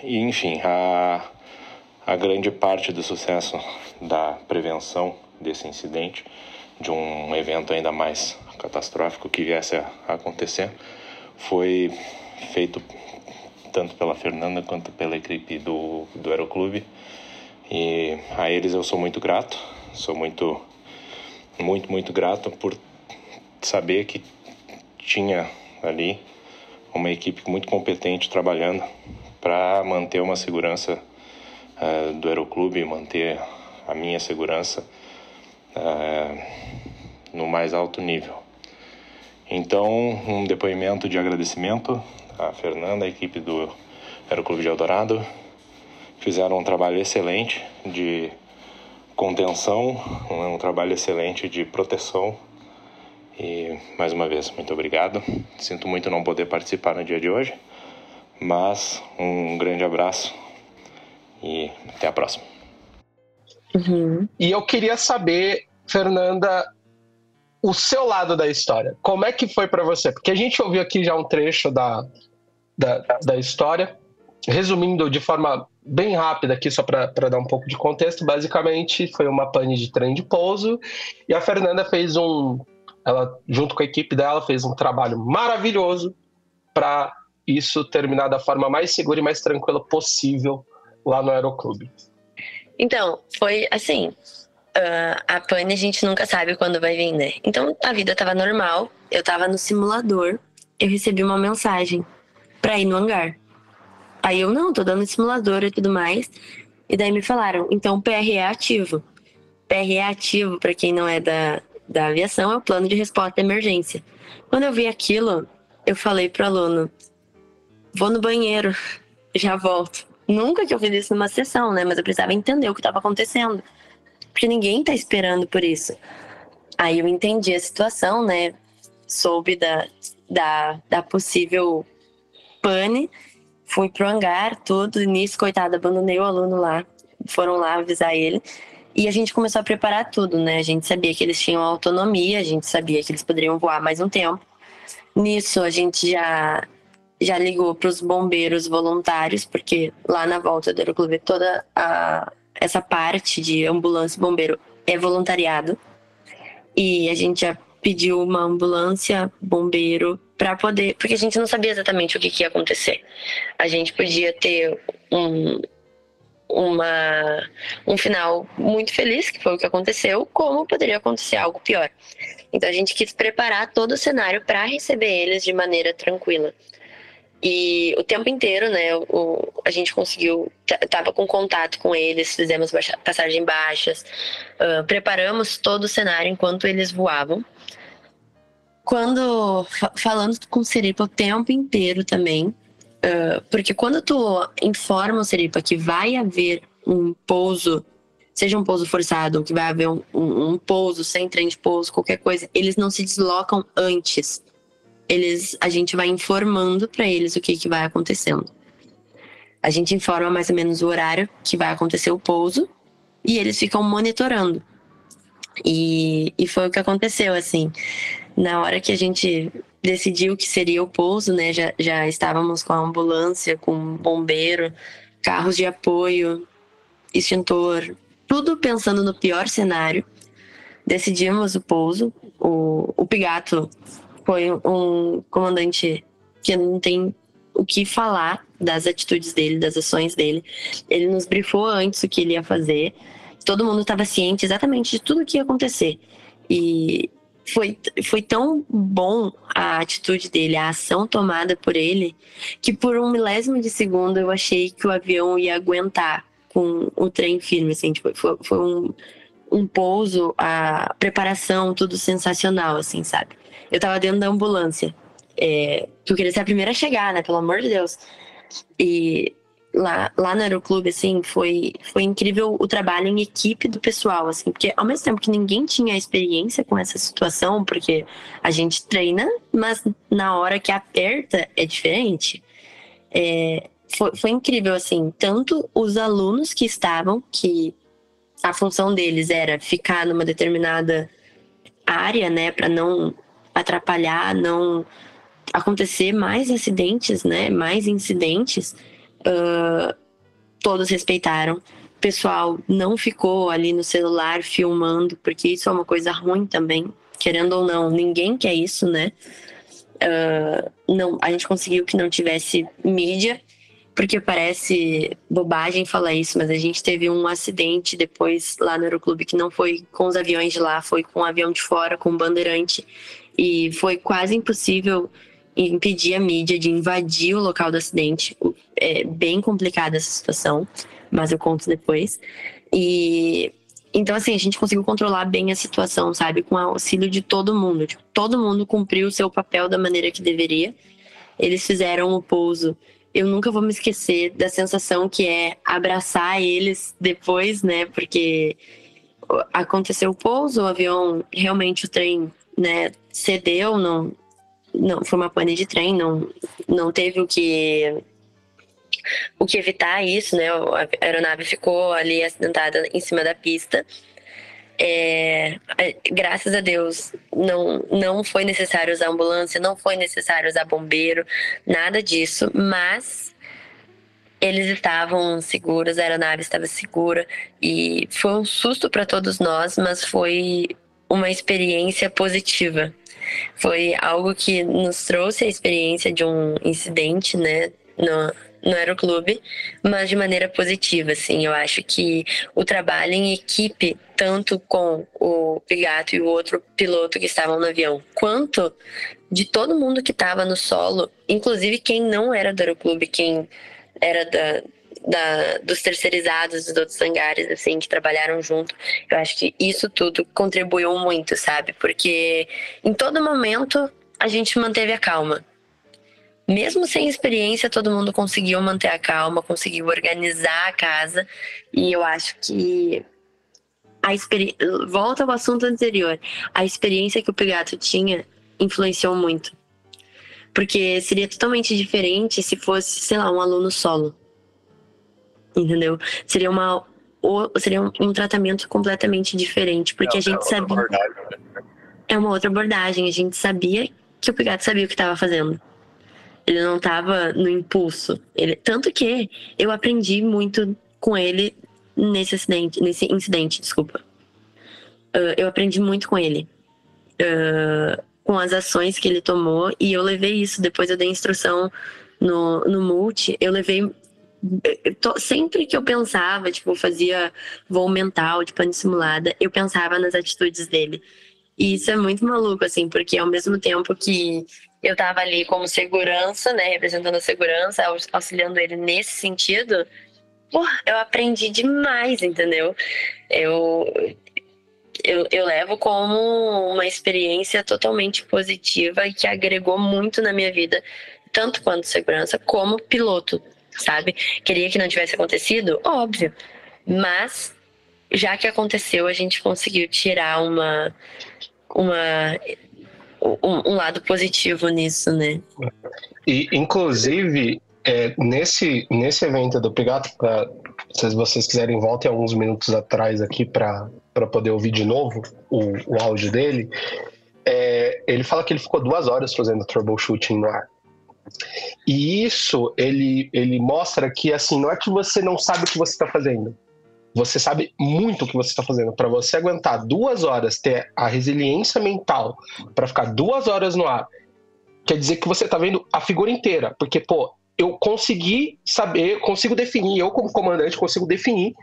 e enfim, a, a grande parte do sucesso da prevenção desse incidente, de um evento ainda mais catastrófico que viesse a acontecer, foi feito tanto pela Fernanda quanto pela equipe do, do Aeroclube. E a eles eu sou muito grato, sou muito, muito, muito grato por saber que tinha ali uma equipe muito competente trabalhando para manter uma segurança uh, do Aeroclube, manter a minha segurança uh, no mais alto nível. Então, um depoimento de agradecimento a Fernanda, a equipe do Aeroclube de Eldorado, fizeram um trabalho excelente de contenção, um trabalho excelente de proteção. E mais uma vez, muito obrigado. Sinto muito não poder participar no dia de hoje, mas um grande abraço e até a próxima. Uhum. E eu queria saber, Fernanda, o seu lado da história. Como é que foi para você? Porque a gente ouviu aqui já um trecho da, da, da história. Resumindo de forma bem rápida aqui, só para dar um pouco de contexto, basicamente foi uma pane de trem de pouso e a Fernanda fez um. Ela, junto com a equipe dela, fez um trabalho maravilhoso para isso terminar da forma mais segura e mais tranquila possível lá no Aeroclube. Então, foi assim: uh, a pane a gente nunca sabe quando vai vir, né? Então a vida tava normal, eu tava no simulador, eu recebi uma mensagem pra ir no hangar. Aí eu, não, tô dando simulador e tudo mais. E daí me falaram, então o PR é ativo. PR é ativo, para quem não é da, da aviação, é o plano de resposta à emergência. Quando eu vi aquilo, eu falei pro aluno, vou no banheiro, (laughs) já volto. Nunca que eu fiz isso numa sessão, né? Mas eu precisava entender o que estava acontecendo. Porque ninguém tá esperando por isso. Aí eu entendi a situação, né? Soube da, da, da possível pane, fui pro hangar, tudo. Nisso, coitado, abandonei o aluno lá. Foram lá avisar ele. E a gente começou a preparar tudo, né? A gente sabia que eles tinham autonomia, a gente sabia que eles poderiam voar mais um tempo. Nisso, a gente já, já ligou para os bombeiros voluntários, porque lá na volta do Aeroclube toda a, essa parte de ambulância e bombeiro é voluntariado. E a gente já pediu uma ambulância, bombeiro, para poder. Porque a gente não sabia exatamente o que, que, ia acontecer. A gente podia ter um, uma, um final muito feliz, que foi o que aconteceu, como poderia acontecer algo pior. Então a gente quis preparar todo o cenário para receber eles de maneira tranquila. E o tempo inteiro, né, o, a gente conseguiu, tava com contato com eles, fizemos passagem baixas, uh, preparamos todo o cenário enquanto eles voavam. Quando, falando com o Seripa o tempo inteiro também, uh, porque quando tu informa o Seripa que vai haver um pouso, seja um pouso forçado, ou que vai haver um, um, um pouso sem trem de pouso, qualquer coisa, eles não se deslocam antes eles, a gente vai informando para eles o que, que vai acontecendo. A gente informa mais ou menos o horário que vai acontecer o pouso e eles ficam monitorando. E, e foi o que aconteceu, assim. Na hora que a gente decidiu que seria o pouso, né, já, já estávamos com a ambulância, com bombeiro, carros de apoio, extintor, tudo pensando no pior cenário. Decidimos o pouso. O, o Pigato foi um comandante que não tem o que falar das atitudes dele, das ações dele. Ele nos brifou antes o que ele ia fazer. Todo mundo estava ciente exatamente de tudo o que ia acontecer. E foi, foi tão bom a atitude dele, a ação tomada por ele, que por um milésimo de segundo eu achei que o avião ia aguentar com o trem firme. Assim, tipo, foi, foi um, um pouso, a preparação, tudo sensacional, assim, sabe? Eu tava dentro da ambulância. É, que eu queria ser a primeira a chegar, né? Pelo amor de Deus. E lá, lá no Aeroclube, assim, foi, foi incrível o trabalho em equipe do pessoal, assim, porque ao mesmo tempo que ninguém tinha experiência com essa situação, porque a gente treina, mas na hora que aperta é diferente. É, foi, foi incrível, assim, tanto os alunos que estavam, que a função deles era ficar numa determinada área, né, para não atrapalhar, não acontecer mais acidentes, né? Mais incidentes, uh, todos respeitaram. O pessoal não ficou ali no celular filmando, porque isso é uma coisa ruim também. Querendo ou não, ninguém quer isso, né? Uh, não, a gente conseguiu que não tivesse mídia, porque parece bobagem falar isso, mas a gente teve um acidente depois lá no Aeroclube que não foi com os aviões de lá, foi com o avião de fora, com o bandeirante e foi quase impossível impedir a mídia de invadir o local do acidente. É bem complicada essa situação, mas eu conto depois. E então, assim, a gente conseguiu controlar bem a situação, sabe? Com o auxílio de todo mundo. Tipo, todo mundo cumpriu o seu papel da maneira que deveria. Eles fizeram o pouso. Eu nunca vou me esquecer da sensação que é abraçar eles depois, né? Porque aconteceu o pouso, o avião, realmente o trem né, cedeu, não, não foi uma pane de trem, não, não teve o que o que evitar isso, né? A aeronave ficou ali acidentada em cima da pista. É, graças a Deus não, não foi necessário usar ambulância, não foi necessário usar bombeiro, nada disso, mas eles estavam seguros, a aeronave estava segura e foi um susto para todos nós, mas foi uma experiência positiva. Foi algo que nos trouxe a experiência de um incidente, né, no, no aeroclube, mas de maneira positiva, assim. Eu acho que o trabalho em equipe, tanto com o Pigato e o outro piloto que estavam no avião, quanto de todo mundo que estava no solo, inclusive quem não era do aeroclube, quem era da, da, dos terceirizados dos outros hangares, assim, que trabalharam junto. Eu acho que isso tudo contribuiu muito, sabe? Porque em todo momento a gente manteve a calma. Mesmo sem experiência, todo mundo conseguiu manter a calma, conseguiu organizar a casa. E eu acho que a experiência. Volta ao assunto anterior. A experiência que o Pigato tinha influenciou muito. Porque seria totalmente diferente se fosse, sei lá, um aluno solo entendeu? Seria uma seria um, um tratamento completamente diferente, porque é, a gente é sabia né? é uma outra abordagem, a gente sabia que o Pigato sabia o que estava fazendo. Ele não estava no impulso. Ele, tanto que eu aprendi muito com ele nesse acidente, nesse incidente, desculpa. Uh, eu aprendi muito com ele. Uh, com as ações que ele tomou e eu levei isso depois eu dei instrução no, no multi eu levei tô, sempre que eu pensava, tipo, fazia voo mental de pane simulada, eu pensava nas atitudes dele. E isso é muito maluco, assim, porque ao mesmo tempo que eu tava ali como segurança, né, representando a segurança, auxiliando ele nesse sentido, porra, eu aprendi demais, entendeu? Eu, eu, eu levo como uma experiência totalmente positiva e que agregou muito na minha vida, tanto quanto segurança como piloto, sabe? Queria que não tivesse acontecido? Óbvio. Mas, já que aconteceu, a gente conseguiu tirar uma. uma um, um lado positivo nisso, né? E, inclusive, é, nesse, nesse evento do Pigato, pra, se vocês quiserem, voltem alguns minutos atrás aqui para poder ouvir de novo o, o áudio dele. É, ele fala que ele ficou duas horas fazendo troubleshooting no ar. E isso ele, ele mostra que assim não é que você não sabe o que você está fazendo. Você sabe muito o que você está fazendo. Para você aguentar duas horas, ter a resiliência mental para ficar duas horas no ar, quer dizer que você está vendo a figura inteira. Porque, pô, eu consegui saber, consigo definir, eu como comandante consigo definir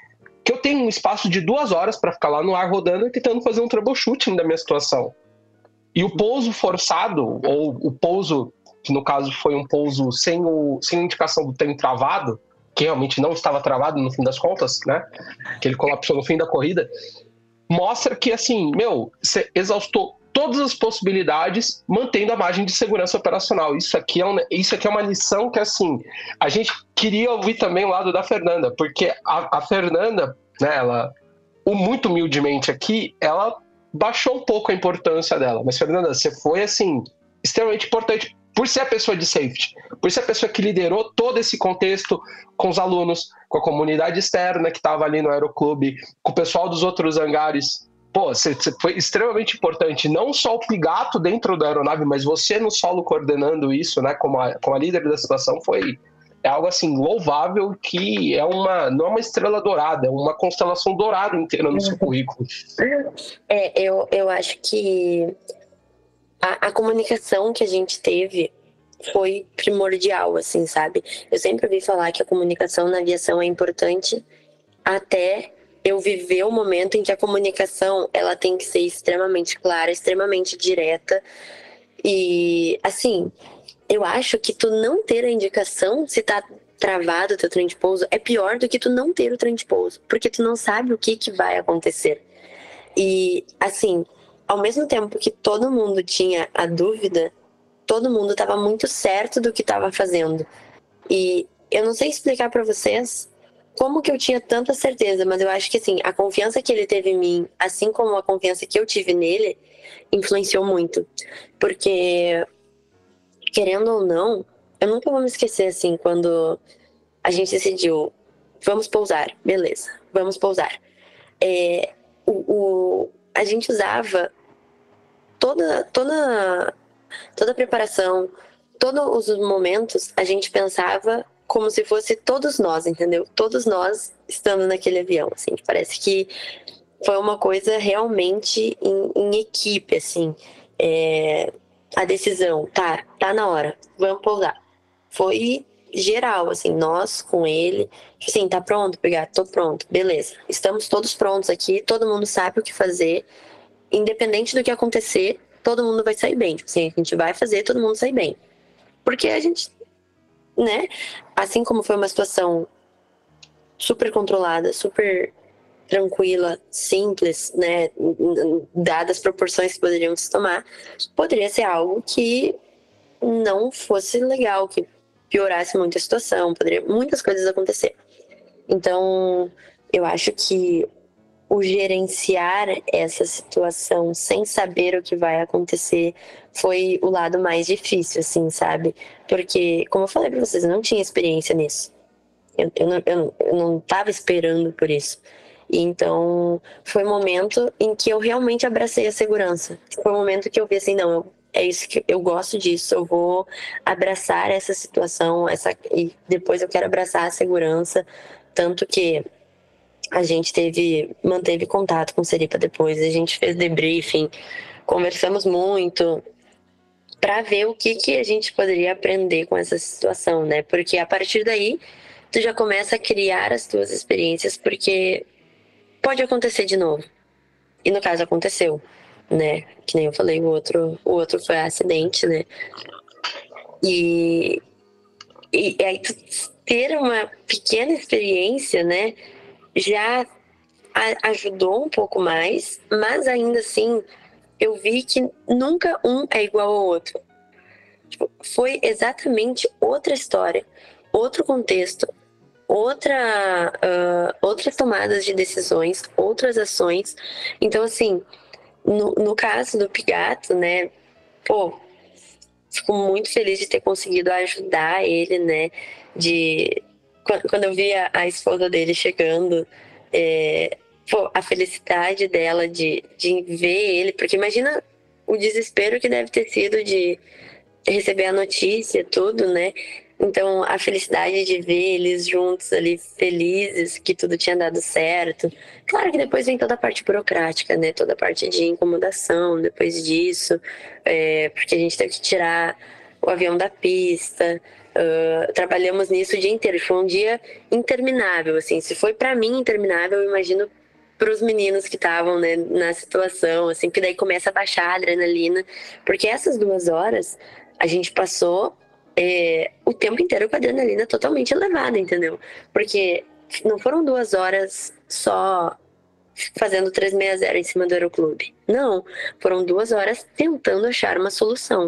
que eu tenho um espaço de duas horas para ficar lá no ar rodando e tentando fazer um troubleshooting da minha situação. E o pouso forçado, ou o pouso que no caso foi um pouso sem, o, sem indicação do trem travado, que realmente não estava travado no fim das contas, né? Que ele colapsou no fim da corrida, mostra que, assim, meu, você exaustou todas as possibilidades, mantendo a margem de segurança operacional. Isso aqui é, um, isso aqui é uma lição que, assim, a gente queria ouvir também o lado da Fernanda, porque a, a Fernanda, né, ela, muito humildemente aqui, ela baixou um pouco a importância dela. Mas, Fernanda, você foi, assim, extremamente importante por ser a pessoa de safety, por ser a pessoa que liderou todo esse contexto com os alunos, com a comunidade externa que estava ali no aeroclube, com o pessoal dos outros hangares. Pô, você, foi extremamente importante, não só o Pigato dentro da aeronave, mas você no solo coordenando isso, né, como a, como a líder da situação, foi é algo assim louvável que é uma não é uma estrela dourada, é uma constelação dourada inteira no seu currículo. É, eu, eu acho que a, a comunicação que a gente teve foi primordial, assim, sabe? Eu sempre ouvi falar que a comunicação na aviação é importante até eu viver o momento em que a comunicação ela tem que ser extremamente clara, extremamente direta. E assim, eu acho que tu não ter a indicação se tá travado o teu trem de pouso é pior do que tu não ter o trem de pouso, porque tu não sabe o que que vai acontecer. E assim, ao mesmo tempo que todo mundo tinha a dúvida, todo mundo estava muito certo do que estava fazendo. E eu não sei explicar para vocês como que eu tinha tanta certeza, mas eu acho que assim, a confiança que ele teve em mim, assim como a confiança que eu tive nele, influenciou muito. Porque querendo ou não, eu nunca vou me esquecer assim quando a gente decidiu, vamos pousar, beleza, vamos pousar. É, o, o, a gente usava toda, toda, toda a preparação, todos os momentos, a gente pensava como se fosse todos nós, entendeu? Todos nós estando naquele avião, assim. Parece que foi uma coisa realmente em, em equipe, assim. É, a decisão, tá, tá na hora, vamos pousar. Foi geral, assim, nós com ele, assim, tá pronto, pegar, tô pronto, beleza. Estamos todos prontos aqui, todo mundo sabe o que fazer, independente do que acontecer, todo mundo vai sair bem. Tipo assim, a gente vai fazer todo mundo sair bem. Porque a gente, né, assim como foi uma situação super controlada, super tranquila, simples, né, dadas as proporções que poderiam se tomar, poderia ser algo que não fosse legal, que piorasse muito a situação, poderia muitas coisas acontecer. Então, eu acho que o gerenciar essa situação sem saber o que vai acontecer foi o lado mais difícil, assim, sabe? Porque, como eu falei pra vocês, eu não tinha experiência nisso. Eu, eu, não, eu, eu não tava esperando por isso. E então, foi o um momento em que eu realmente abracei a segurança. Foi o um momento que eu vi assim, não, eu, é isso que eu gosto disso, eu vou abraçar essa situação, essa e depois eu quero abraçar a segurança, tanto que a gente teve, manteve contato com o Seripa depois, a gente fez debriefing, conversamos muito para ver o que, que a gente poderia aprender com essa situação, né? Porque a partir daí tu já começa a criar as tuas experiências, porque pode acontecer de novo. E no caso aconteceu, né? Que nem eu falei, o outro, o outro foi acidente, né? E, e, aí ter uma pequena experiência, né? Já a, ajudou um pouco mais, mas ainda assim eu vi que nunca um é igual ao outro. Tipo, foi exatamente outra história, outro contexto, outra, uh, outras tomadas de decisões, outras ações. Então, assim, no, no caso do Pigato, né, pô, fico muito feliz de ter conseguido ajudar ele, né, de... Quando eu vi a, a esposa dele chegando, é, pô, a felicidade dela de, de ver ele, porque imagina o desespero que deve ter sido de receber a notícia, tudo, né? Então, a felicidade de ver eles juntos ali, felizes, que tudo tinha dado certo. Claro que depois vem toda a parte burocrática, né? Toda a parte de incomodação depois disso, é, porque a gente teve que tirar o avião da pista. Uh, trabalhamos nisso o dia inteiro. Foi um dia interminável, assim. Se foi para mim interminável, eu imagino para os meninos que estavam né, na situação, assim, que daí começa a baixar a adrenalina, porque essas duas horas a gente passou é, o tempo inteiro com a adrenalina totalmente elevada, entendeu? Porque não foram duas horas só fazendo 360 em cima do aeroclube. Não, foram duas horas tentando achar uma solução.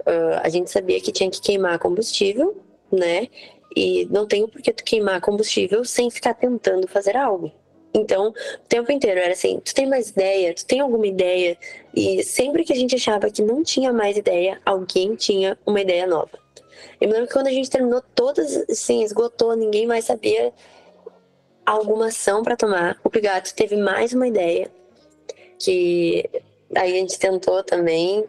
Uh, a gente sabia que tinha que queimar combustível, né? E não tem por que tu queimar combustível sem ficar tentando fazer algo. Então, o tempo inteiro era assim: tu tem mais ideia? Tu tem alguma ideia? E sempre que a gente achava que não tinha mais ideia, alguém tinha uma ideia nova. Eu me lembro que quando a gente terminou todas, assim, esgotou, ninguém mais sabia alguma ação para tomar. O Pigato teve mais uma ideia, que aí a gente tentou também,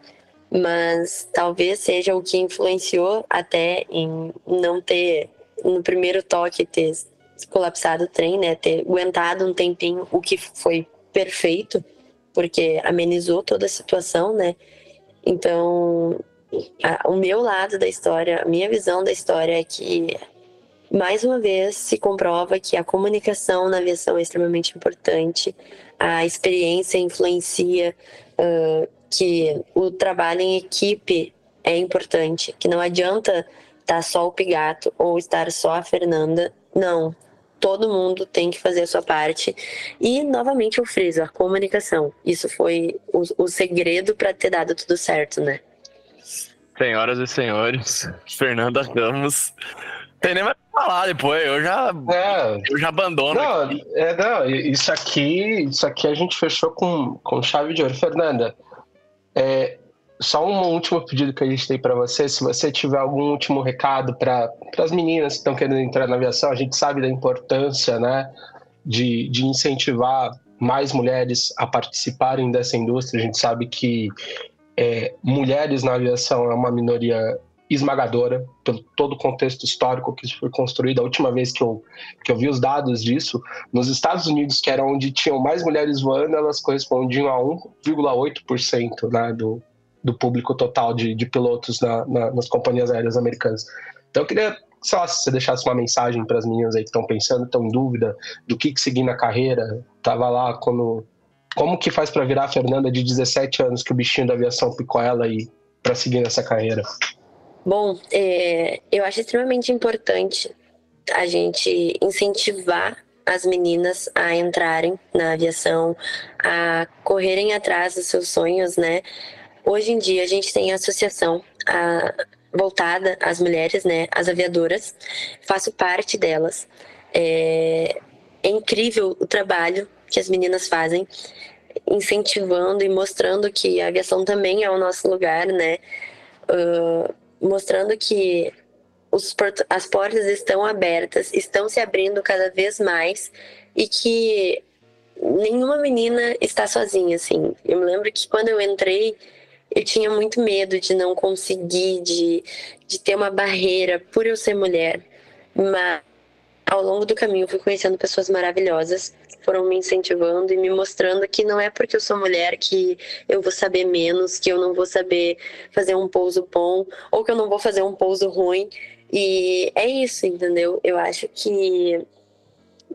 mas talvez seja o que influenciou até em não ter, no primeiro toque, ter colapsado o trem, né? Ter aguentado um tempinho, o que foi perfeito, porque amenizou toda a situação, né? Então, o meu lado da história, a minha visão da história é que, mais uma vez, se comprova que a comunicação na aviação é extremamente importante, a experiência influencia, uh, que o trabalho em equipe é importante, que não adianta estar só o Pigato ou estar só a Fernanda. Não, todo mundo tem que fazer a sua parte. E, novamente, eu friso, a comunicação. Isso foi o, o segredo para ter dado tudo certo, né? Senhoras e senhores, (laughs) Fernanda Ramos. Tem nem mais pra falar depois, eu já, é, eu já abandono. Não, é, não, isso aqui, isso aqui a gente fechou com, com chave de ouro. Fernanda, é, só um último pedido que a gente tem para você, se você tiver algum último recado para as meninas que estão querendo entrar na aviação, a gente sabe da importância, né, de, de incentivar mais mulheres a participarem dessa indústria. A gente sabe que é, mulheres na aviação é uma minoria esmagadora pelo todo o contexto histórico que foi construído. A última vez que eu, que eu vi os dados disso, nos Estados Unidos, que era onde tinham mais mulheres voando, elas correspondiam a 1,8% né, do, do público total de, de pilotos na, na, nas companhias aéreas americanas. Então eu queria, sei lá, se você deixasse uma mensagem para as meninas aí que estão pensando, estão em dúvida do que, que seguir na carreira. Tava lá quando. Como que faz para virar a Fernanda de 17 anos que o bichinho da aviação picou ela e para seguir nessa carreira? Bom, é, eu acho extremamente importante a gente incentivar as meninas a entrarem na aviação, a correrem atrás dos seus sonhos, né? Hoje em dia a gente tem a associação a, voltada às mulheres, né, as aviadoras. Faço parte delas. É, é incrível o trabalho que as meninas fazem, incentivando e mostrando que a aviação também é o nosso lugar, né? Uh, mostrando que os, as portas estão abertas, estão se abrindo cada vez mais e que nenhuma menina está sozinha, assim. Eu me lembro que quando eu entrei eu tinha muito medo de não conseguir, de, de ter uma barreira por eu ser mulher. Mas ao longo do caminho fui conhecendo pessoas maravilhosas, foram me incentivando e me mostrando que não é porque eu sou mulher que eu vou saber menos, que eu não vou saber fazer um pouso bom ou que eu não vou fazer um pouso ruim. E é isso, entendeu? Eu acho que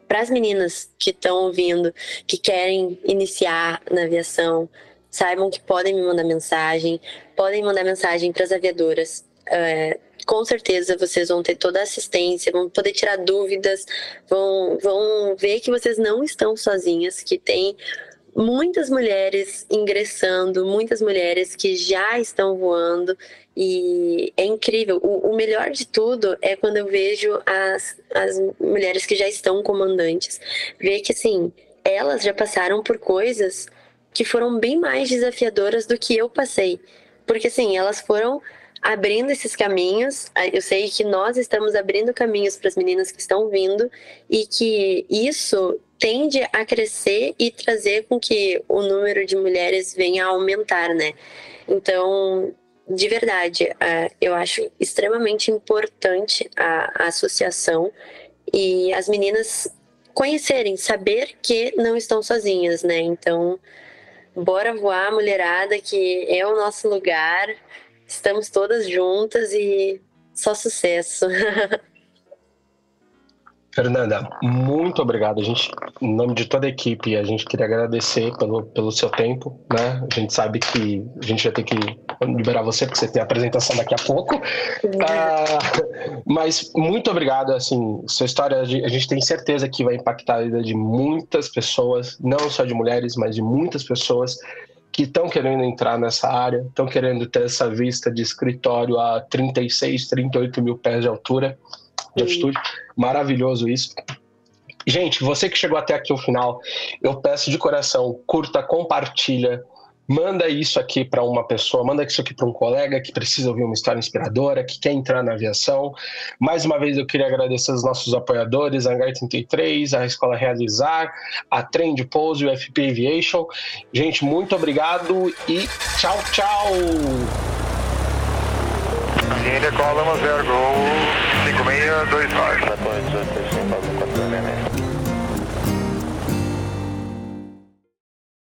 para as meninas que estão ouvindo, que querem iniciar na aviação, saibam que podem me mandar mensagem, podem mandar mensagem para as aviadoras. É, com certeza vocês vão ter toda a assistência, vão poder tirar dúvidas, vão, vão ver que vocês não estão sozinhas, que tem muitas mulheres ingressando, muitas mulheres que já estão voando e é incrível. O, o, melhor de tudo é quando eu vejo as, as mulheres que já estão comandantes, ver que assim elas já passaram por coisas que foram bem mais desafiadoras do que eu passei, porque assim elas foram abrindo esses caminhos. Eu sei que nós estamos abrindo caminhos para as meninas que estão vindo e que isso tende a crescer e trazer com que o número de mulheres venha a aumentar, né? Então, de verdade, é, eu acho extremamente importante a, associação e as meninas conhecerem, saber que não estão sozinhas, né? Então, bora voar, mulherada, que é o nosso lugar. Estamos todas juntas e só sucesso. (laughs) Fernanda, muito obrigado. A gente, em nome de toda a equipe, a gente queria agradecer pelo, pelo seu tempo, né? A gente sabe que a gente vai ter que liberar você, porque você tem a apresentação daqui a pouco. Uh, mas muito obrigado, assim, sua história, a gente tem certeza que vai impactar a vida de muitas pessoas, não só de mulheres, mas de muitas pessoas que estão querendo entrar nessa área, estão querendo ter essa vista de escritório a 36, 38 mil pés de altura, de altitude. Maravilhoso isso. Gente, você que chegou até aqui o final, eu peço de coração, curta, compartilha, manda isso aqui para uma pessoa, manda isso aqui para um colega que precisa ouvir uma história inspiradora, que quer entrar na aviação. Mais uma vez eu queria agradecer os nossos apoiadores, a Hangar 33, a Escola Realizar, a Trend Pose e o FP Aviation. Gente, muito obrigado e tchau, tchau! India Column 0, Go 5629.